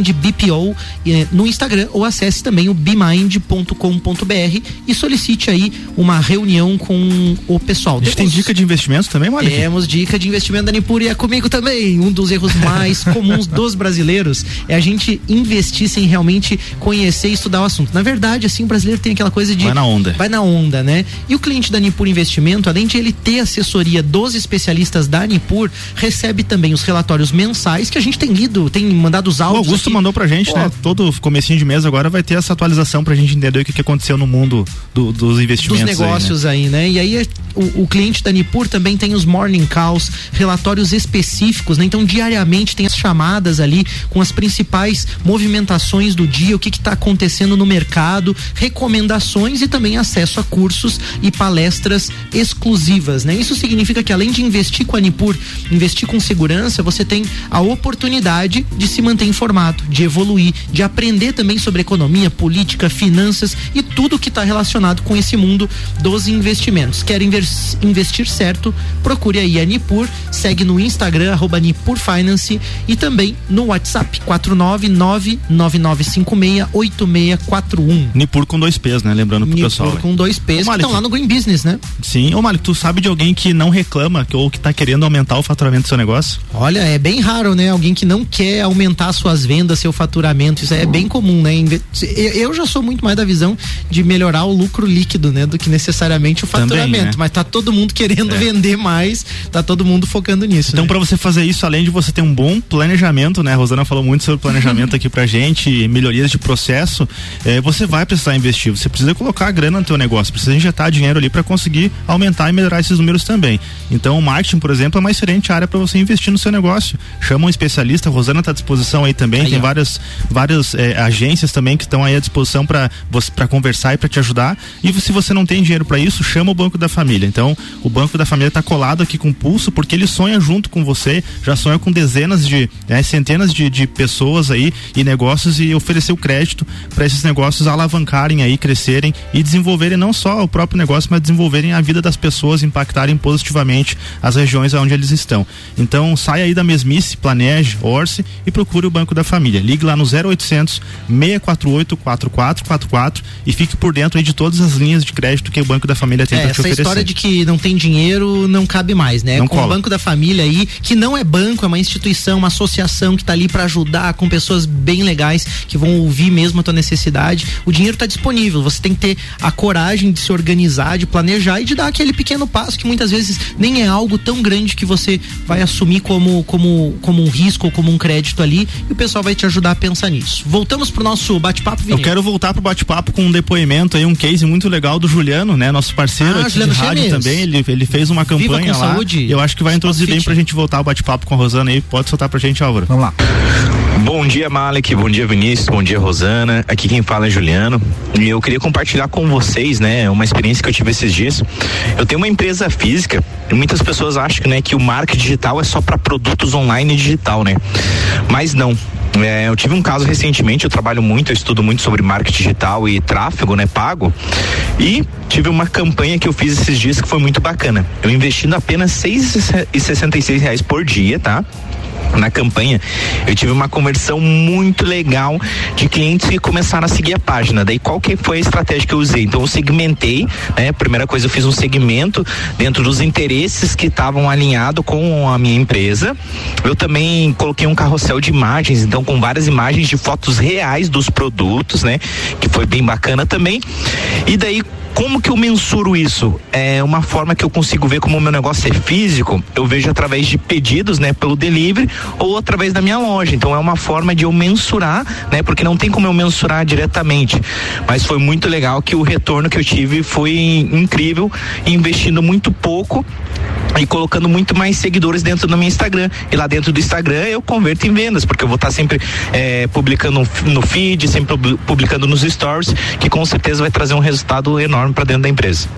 Bimind BPO eh, no Instagram ou acesse também o bimind.com.br e solicite aí uma reunião com o pessoal. A gente tem dica de investimentos também, Malik? Temos dica de investimento da Nipur e é comigo também. Um dos erros mais comuns dos brasileiros é a gente investir sem realmente conhecer e estudar o assunto. Na verdade, assim, o brasileiro tem aquela coisa de. Vai na onda. Vai na onda, né? E o cliente da Nipur Investimento, além de ele ter assessoria dos especialistas da Nipur, recebe também os relatórios mensais que a gente tem lido, tem mandado os O áudios. Augusto aqui. mandou pra gente, Pô, né? Todo comecinho de mês agora vai ter essa atualização pra gente entender o que, que aconteceu no mundo do- dos dos investimentos. aí, né? negócios aí, né? E aí o, o cliente da Nipur também tem os morning calls, relatórios específicos, né? Então diariamente tem as chamadas ali com as principais movimentações do dia, o que está acontecendo no mercado, recomendações e também acesso a cursos e palestras exclusivas, né? Isso significa que além de investir com a Nipur, investir com segurança, você tem a oportunidade de se manter informado, de evoluir, de aprender também sobre economia, política, finanças e tudo que está relacionado com esse mundo dos investimentos. Quer investir certo? Procure aí a Nipur, segue no Instagram, arroba Nipur Finance e também no WhatsApp 499-9956-8641. Nipur com dois P's, né? Lembrando pro Nipur pessoal. com dois P's que Malik. estão lá no Green Business, né? Sim. Ô, Malik, tu sabe de alguém que não reclama que, ou que tá querendo aumentar o faturamento do seu negócio? Olha, é bem raro, né? Alguém que não quer aumentar suas vendas, seu faturamento. Isso é bem comum, né? Eu já sou muito mais da visão de melhorar o lucro líquido, né? Do que necessariamente o Também, faturamento. né? Mas tá todo mundo querendo É. vender mais, tá todo mundo focando nisso. Então, né? pra você fazer isso, além de você ter um bom planejamento, né? A Rosana falou muito sobre planejamento aqui pra gente, melhorias de processo, eh, você vai precisar investir. Você precisa colocar a grana no teu negócio, precisa injetar dinheiro ali pra conseguir aumentar e melhorar esses números também. Então, o marketing, por exemplo, é uma excelente área pra você investir no seu negócio. Chama um especialista, a Rosana tá à disposição aí também, Aí, tem ó. várias, várias eh, agências também que estão aí à disposição para conversar e pra te ajudar. E se você não tem dinheiro pra isso, chama o Banco da Família. Então, o Banco da Família tá colado aqui com o pulso porque ele sonha junto com você, já sonha com dezenas de, né, centenas de, de pessoas aí e negócios e oferecer o crédito para esses negócios alavancarem aí, crescerem e desenvolverem não só o próprio negócio, mas desenvolverem a vida das pessoas, impactarem positivamente as regiões onde eles estão. Então, saia aí da mesmice, planeje, orce e procure o Banco da Família. Ligue lá no 0800 648 4444 e fique por dentro de todas as linhas de crédito que o Banco da Família tem É, para te essa oferecer. história de que não tem dinheiro não cabe mais, né? Não com cola. o Banco da Família aí, que não é banco, é uma instituição, uma associação que tá ali para ajudar com pessoas bem legais que vão ouvir mesmo a tua necessidade. O dinheiro tá disponível, você tem que ter a coragem de se organizar, de planejar e de dar aquele pequeno passo que muitas vezes nem é algo tão grande que você vai assumir como como como um risco ou como um crédito ali e o pessoal vai te te ajudar a pensar nisso. Voltamos pro nosso bate-papo, Eu quero voltar pro bate-papo com um depoimento aí, um case muito legal do Juliano, né? Nosso parceiro Ah, aqui Juliano de rádio Chemes. também. Ele, ele fez uma campanha lá. saúde. Eu acho que vai introduzir bem Fit. pra gente voltar o bate-papo com a Rosana aí. Pode soltar pra gente, Álvaro. Vamos lá. Bom dia, Malek. Bom dia, Vinícius. Bom dia, Rosana. Aqui quem fala é Juliano. E eu queria compartilhar com vocês, né, uma experiência que eu tive esses dias. Eu tenho uma empresa física e muitas pessoas acham, né, que o marketing digital é só para produtos online e digital, né? Mas não. É, eu tive um caso recentemente, eu trabalho muito, eu estudo muito sobre marketing digital e tráfego, né, pago. E tive uma campanha que eu fiz esses dias que foi muito bacana. Eu investindo apenas 6,66 reais por dia, tá? Na campanha, eu tive uma conversão muito legal de clientes que começaram a seguir a página. Daí qual que foi a estratégia que eu usei? Então eu segmentei, né? Primeira coisa eu fiz um segmento dentro dos interesses que estavam alinhados com a minha empresa. Eu também coloquei um carrossel de imagens, então com várias imagens de fotos reais dos produtos, né? Que foi bem bacana também. E daí como que eu mensuro isso? É uma forma que eu consigo ver como o meu negócio é físico, eu vejo através de pedidos, né, pelo delivery ou através da minha loja. Então é uma forma de eu mensurar, né, porque não tem como eu mensurar diretamente. Mas foi muito legal que o retorno que eu tive foi incrível, investindo muito pouco e colocando muito mais seguidores dentro do meu Instagram. E lá dentro do Instagram eu converto em vendas, porque eu vou estar sempre eh, publicando no feed, sempre pub- publicando nos stories, que com certeza vai trazer um resultado enorme para dentro da empresa.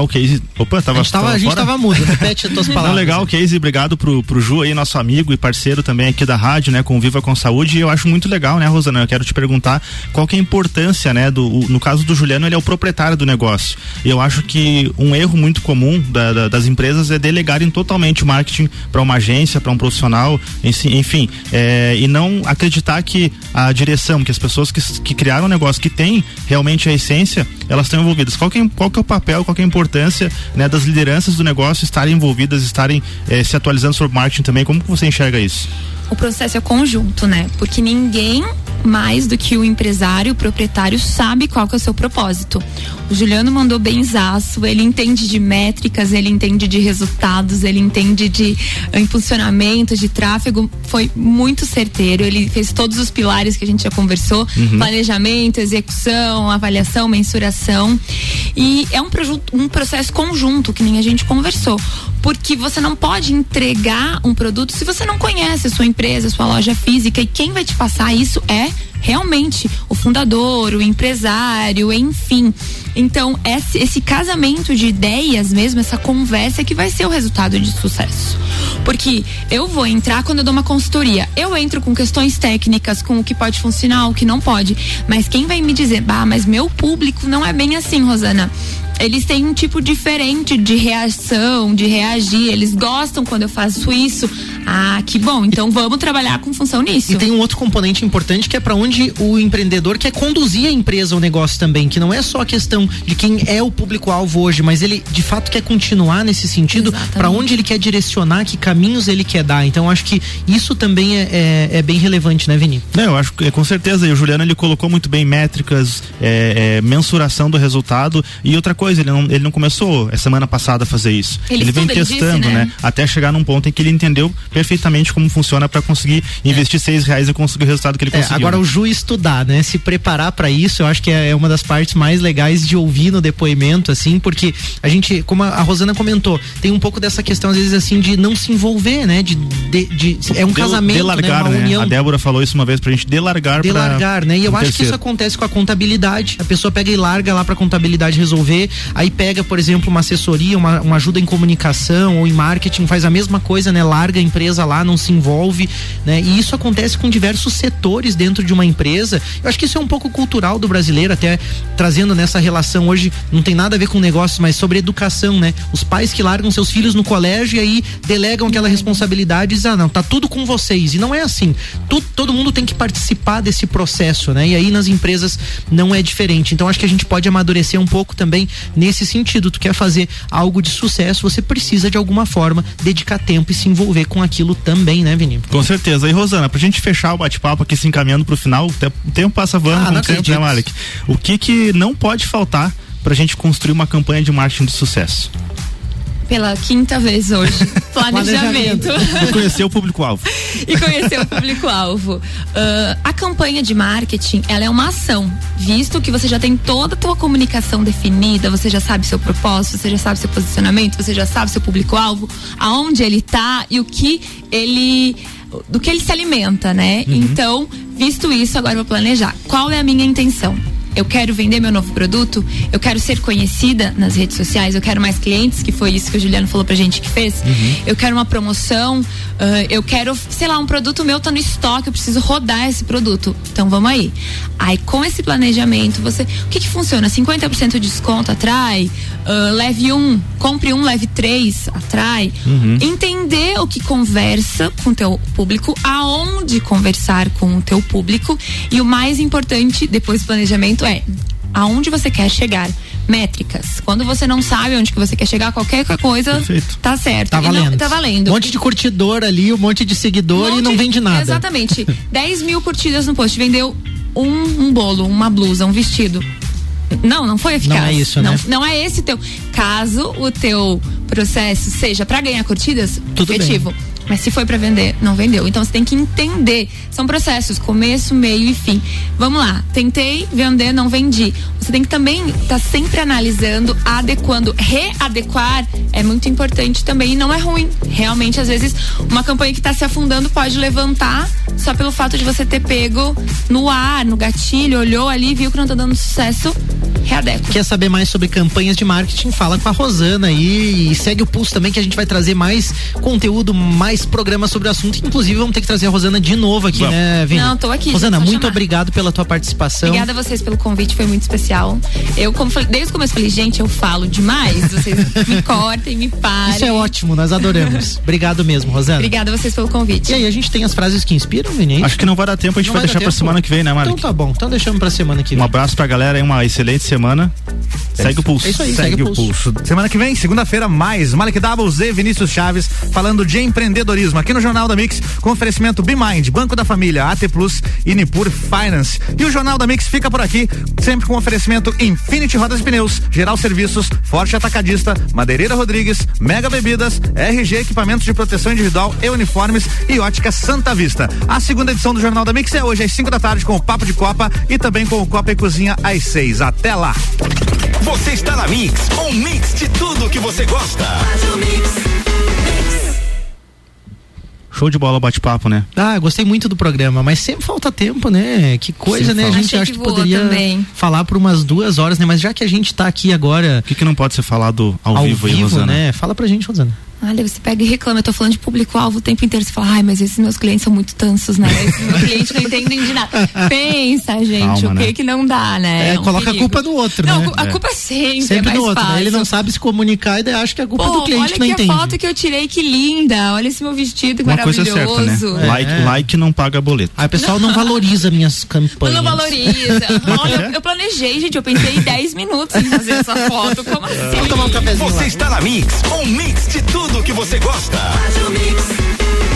O case. Opa, tava, A gente tava- a gente tava mudo, repete as tuas Não, palavras. legal, Case, obrigado pro, pro Ju aí, nosso amigo e parceiro também aqui da rádio, né, com o Viva com Saúde. E eu acho muito legal, né, Rosana? Eu quero te perguntar qual que é a importância, né, do. o- no caso do Juliano, ele é o proprietário do negócio. E eu acho que um erro muito comum da- da- das empresas é delegarem totalmente o marketing para uma agência, para um profissional, enfim, enfim é, e não acreditar que a direção, que as pessoas que, que criaram o negócio, que tem realmente a essência, elas estão envolvidas. Qual que é, qual que é o papel, qual que é a importância né, das lideranças do negócio estarem envolvidas, estarem eh, se atualizando sobre marketing também? Como que você enxerga isso? O processo é conjunto, né? Porque ninguém mais do que o empresário, o proprietário, sabe qual que é o seu propósito. O Juliano mandou benzaço, ele entende de métricas, ele entende de resultados, ele entende de eh, impulsionamento, de tráfego, foi muito certeiro, ele fez todos os pilares que a gente já conversou, Uhum. planejamento, execução, avaliação, mensuração. E é um, um processo conjunto, que nem a gente conversou. Porque você não pode entregar um produto se você não conhece a sua empresa, a sua loja física. E quem vai te passar isso é realmente o fundador, o empresário, enfim. Então, esse, esse casamento de ideias mesmo, essa conversa é que vai ser o resultado de sucesso. Porque eu vou entrar quando eu dou uma consultoria. Eu entro com questões técnicas, com o que pode funcionar, o que não pode. Mas quem vai me dizer, bah, mas meu público não é bem assim, Rosana eles têm um tipo diferente de reação, de reagir. Eles gostam quando eu faço isso. Ah, que bom. Então vamos trabalhar com função nisso. E tem um outro componente importante que é para onde o empreendedor quer conduzir a empresa, o negócio também, que não é só a questão de quem é o público-alvo hoje, mas ele de fato quer continuar nesse sentido, para onde ele quer direcionar, que caminhos ele quer dar. Então acho que isso também é, é, é bem relevante, né, Vini? Não, eu acho que é, com certeza. E o Juliano ele colocou muito bem métricas, é, é, mensuração do resultado. E outra coisa, ele não, ele não começou a semana passada a fazer isso. Ele vem ele testando, disse, né? né? Até chegar num ponto em que ele entendeu perfeitamente como funciona para conseguir investir seis reais e conseguir o resultado que ele É, conseguiu. agora o Ju estudar, né? Se preparar para isso, eu acho que é, é uma das partes mais legais de ouvir no depoimento, assim, porque a gente, como a, Rosana comentou, tem um pouco dessa questão, às vezes, assim, de não se envolver, né? De, de, de- é um Del- casamento, delargar, né? Uma união. A Débora falou isso uma vez pra gente delargar pra- Delargar, né? E eu acho que isso terceiro. acontece com a contabilidade. A pessoa pega e larga lá pra contabilidade resolver, aí pega, por exemplo, uma assessoria, uma, uma ajuda em comunicação ou em marketing, faz a mesma coisa, né? Larga a empresa lá, não se envolve, né? E isso acontece com diversos setores dentro de uma empresa. Eu acho que isso é um pouco cultural do brasileiro, até trazendo nessa relação hoje, não tem nada a ver com negócio, mas sobre educação, né? Os pais que largam seus filhos no colégio e aí delegam aquela responsabilidade e dizem, ah, não, tá tudo com vocês. E não é assim. Tu- todo mundo tem que participar desse processo, né? E aí nas empresas não é diferente. Então acho que a gente pode amadurecer um pouco também nesse sentido. Tu quer fazer algo de sucesso, você precisa de alguma forma dedicar tempo e se envolver com aquilo também, né, Vini? Com certeza. E Rosana, pra gente fechar o bate-papo aqui se encaminhando pro final, o te- o tempo passa voando Ah, com não o tempo, né. Malik? O que que não pode faltar pra gente construir uma campanha de marketing de sucesso? pela quinta vez hoje. Planejamento. E conhecer o público-alvo. e conhecer o público-alvo. Uh, a campanha de marketing, ela é uma ação. Visto que você já tem toda a tua comunicação definida, você já sabe seu propósito, você já sabe seu posicionamento, você já sabe seu público-alvo, aonde ele tá e o que ele do que ele se alimenta, né? Uhum. Então, visto isso, agora eu vou planejar. Qual é a minha intenção? Eu quero vender meu novo produto, eu quero ser conhecida nas redes sociais, eu quero mais clientes, que foi isso que o Juliano falou pra gente que fez. Uhum. Eu quero uma promoção, uh, eu quero, sei lá, um produto meu tá no estoque, eu preciso rodar esse produto. Então vamos aí. Aí com esse planejamento, você. O que que funciona? 50% de desconto atrai? Uh, leve um, compre um, leve três, atrai. Uhum. Entender o que conversa com o teu público, aonde conversar com o teu público. E o mais importante, depois do planejamento, é aonde você quer chegar. Métricas. Quando você não sabe onde que você quer chegar, qualquer coisa Perfeito. tá certo. Tá valendo. Não, tá valendo. Um monte de curtidor ali, um monte de seguidor um monte, e não vende nada. Exatamente. 10 mil curtidas no post, vendeu um, um bolo, uma blusa, um vestido. Não, não foi eficaz. Não é isso, não, né? Não é esse teu. Caso o teu processo seja para ganhar curtidas, Tudo efetivo. Bem mas se foi para vender, não vendeu. Então você tem que entender. São processos, começo, meio e fim. Vamos lá. Tentei vender, não vendi. Você tem que também estar tá sempre analisando, adequando. Readequar é muito importante também e não é ruim. Realmente, às vezes, uma campanha que está se afundando pode levantar só pelo fato de você ter pego no ar, no gatilho, olhou ali, viu que não está dando sucesso. Readequa. Quer saber mais sobre campanhas de marketing? Fala com a Rosana aí e segue o pulso também que a gente vai trazer mais conteúdo, mais mais programas sobre o assunto. Inclusive, vamos ter que trazer a Rosana de novo aqui, vamos. né, Vini? Não, tô aqui. Rosana, muito chamar. obrigado pela tua participação. Obrigada a vocês pelo convite, foi muito especial. Eu, como falei, desde o começo, falei, gente, eu falo demais. Vocês me cortem, me parem. Isso é ótimo, nós adoramos. obrigado mesmo, Rosana. Obrigada a vocês pelo convite. E aí, a gente tem as frases que inspiram, Vini? Acho que não vai dar tempo, a gente não vai, vai deixar pra semana que vem, né, Malik? Então tá bom, então deixamos pra semana que vem. Um abraço pra galera aí, uma excelente semana. É segue o pulso. É isso aí, segue, segue o pulso. pulso. Semana que vem, segunda-feira, mais Malik Doubles e Vinícius Chaves falando de empreendedorismo aqui no Jornal da Mix com oferecimento BeMind, Banco da Família, AT Plus e Nipur Finance. E o Jornal da Mix fica por aqui, sempre com oferecimento Infinity Rodas e Pneus, Geral Serviços, Forte Atacadista, Madeireira Rodrigues, Mega Bebidas, RG Equipamentos de Proteção Individual e Uniformes e Ótica Santa Vista. A segunda edição do Jornal da Mix é hoje às 5 da tarde com o Papo de Copa e também com o Copa e Cozinha às 6. Até lá! Você está na Mix, um mix de tudo que você gosta. Show de bola bate-papo, né? Ah, gostei muito do programa, mas sempre falta tempo, né? Que coisa, né? A gente acha que, que poderia também. falar por umas duas horas, né? Mas já que a gente tá aqui agora. O que, que não pode ser falado ao, ao vivo, vivo aí, Rosana? né? Fala pra gente, Rosana. Olha, você pega e reclama, eu tô falando de público-alvo o tempo inteiro. Você fala, ai, mas esses meus clientes são muito tansos, né? Esses meus clientes não entendem de nada. Pensa, gente, Calma, o que né? que não dá, né? É, é um coloca perigo. a culpa no outro, não, né? a culpa é sempre, sempre é no outro. Né? Ele não sabe se comunicar e daí acha que a culpa Pô, é do cliente não entende. Olha que foto que eu tirei, que linda. Olha esse meu vestido Uma maravilhoso. Coisa certa, né? like, é. like não paga boleto. Aí o pessoal não, não valoriza minhas campanhas. Não valoriza. Olha, eu planejei, gente, eu pensei 10 minutos em fazer essa foto. Como assim? Vamos tomar um cafezinho Você lá. está na Mix, um mix de tudo tudo que você gosta. Rádio Mix.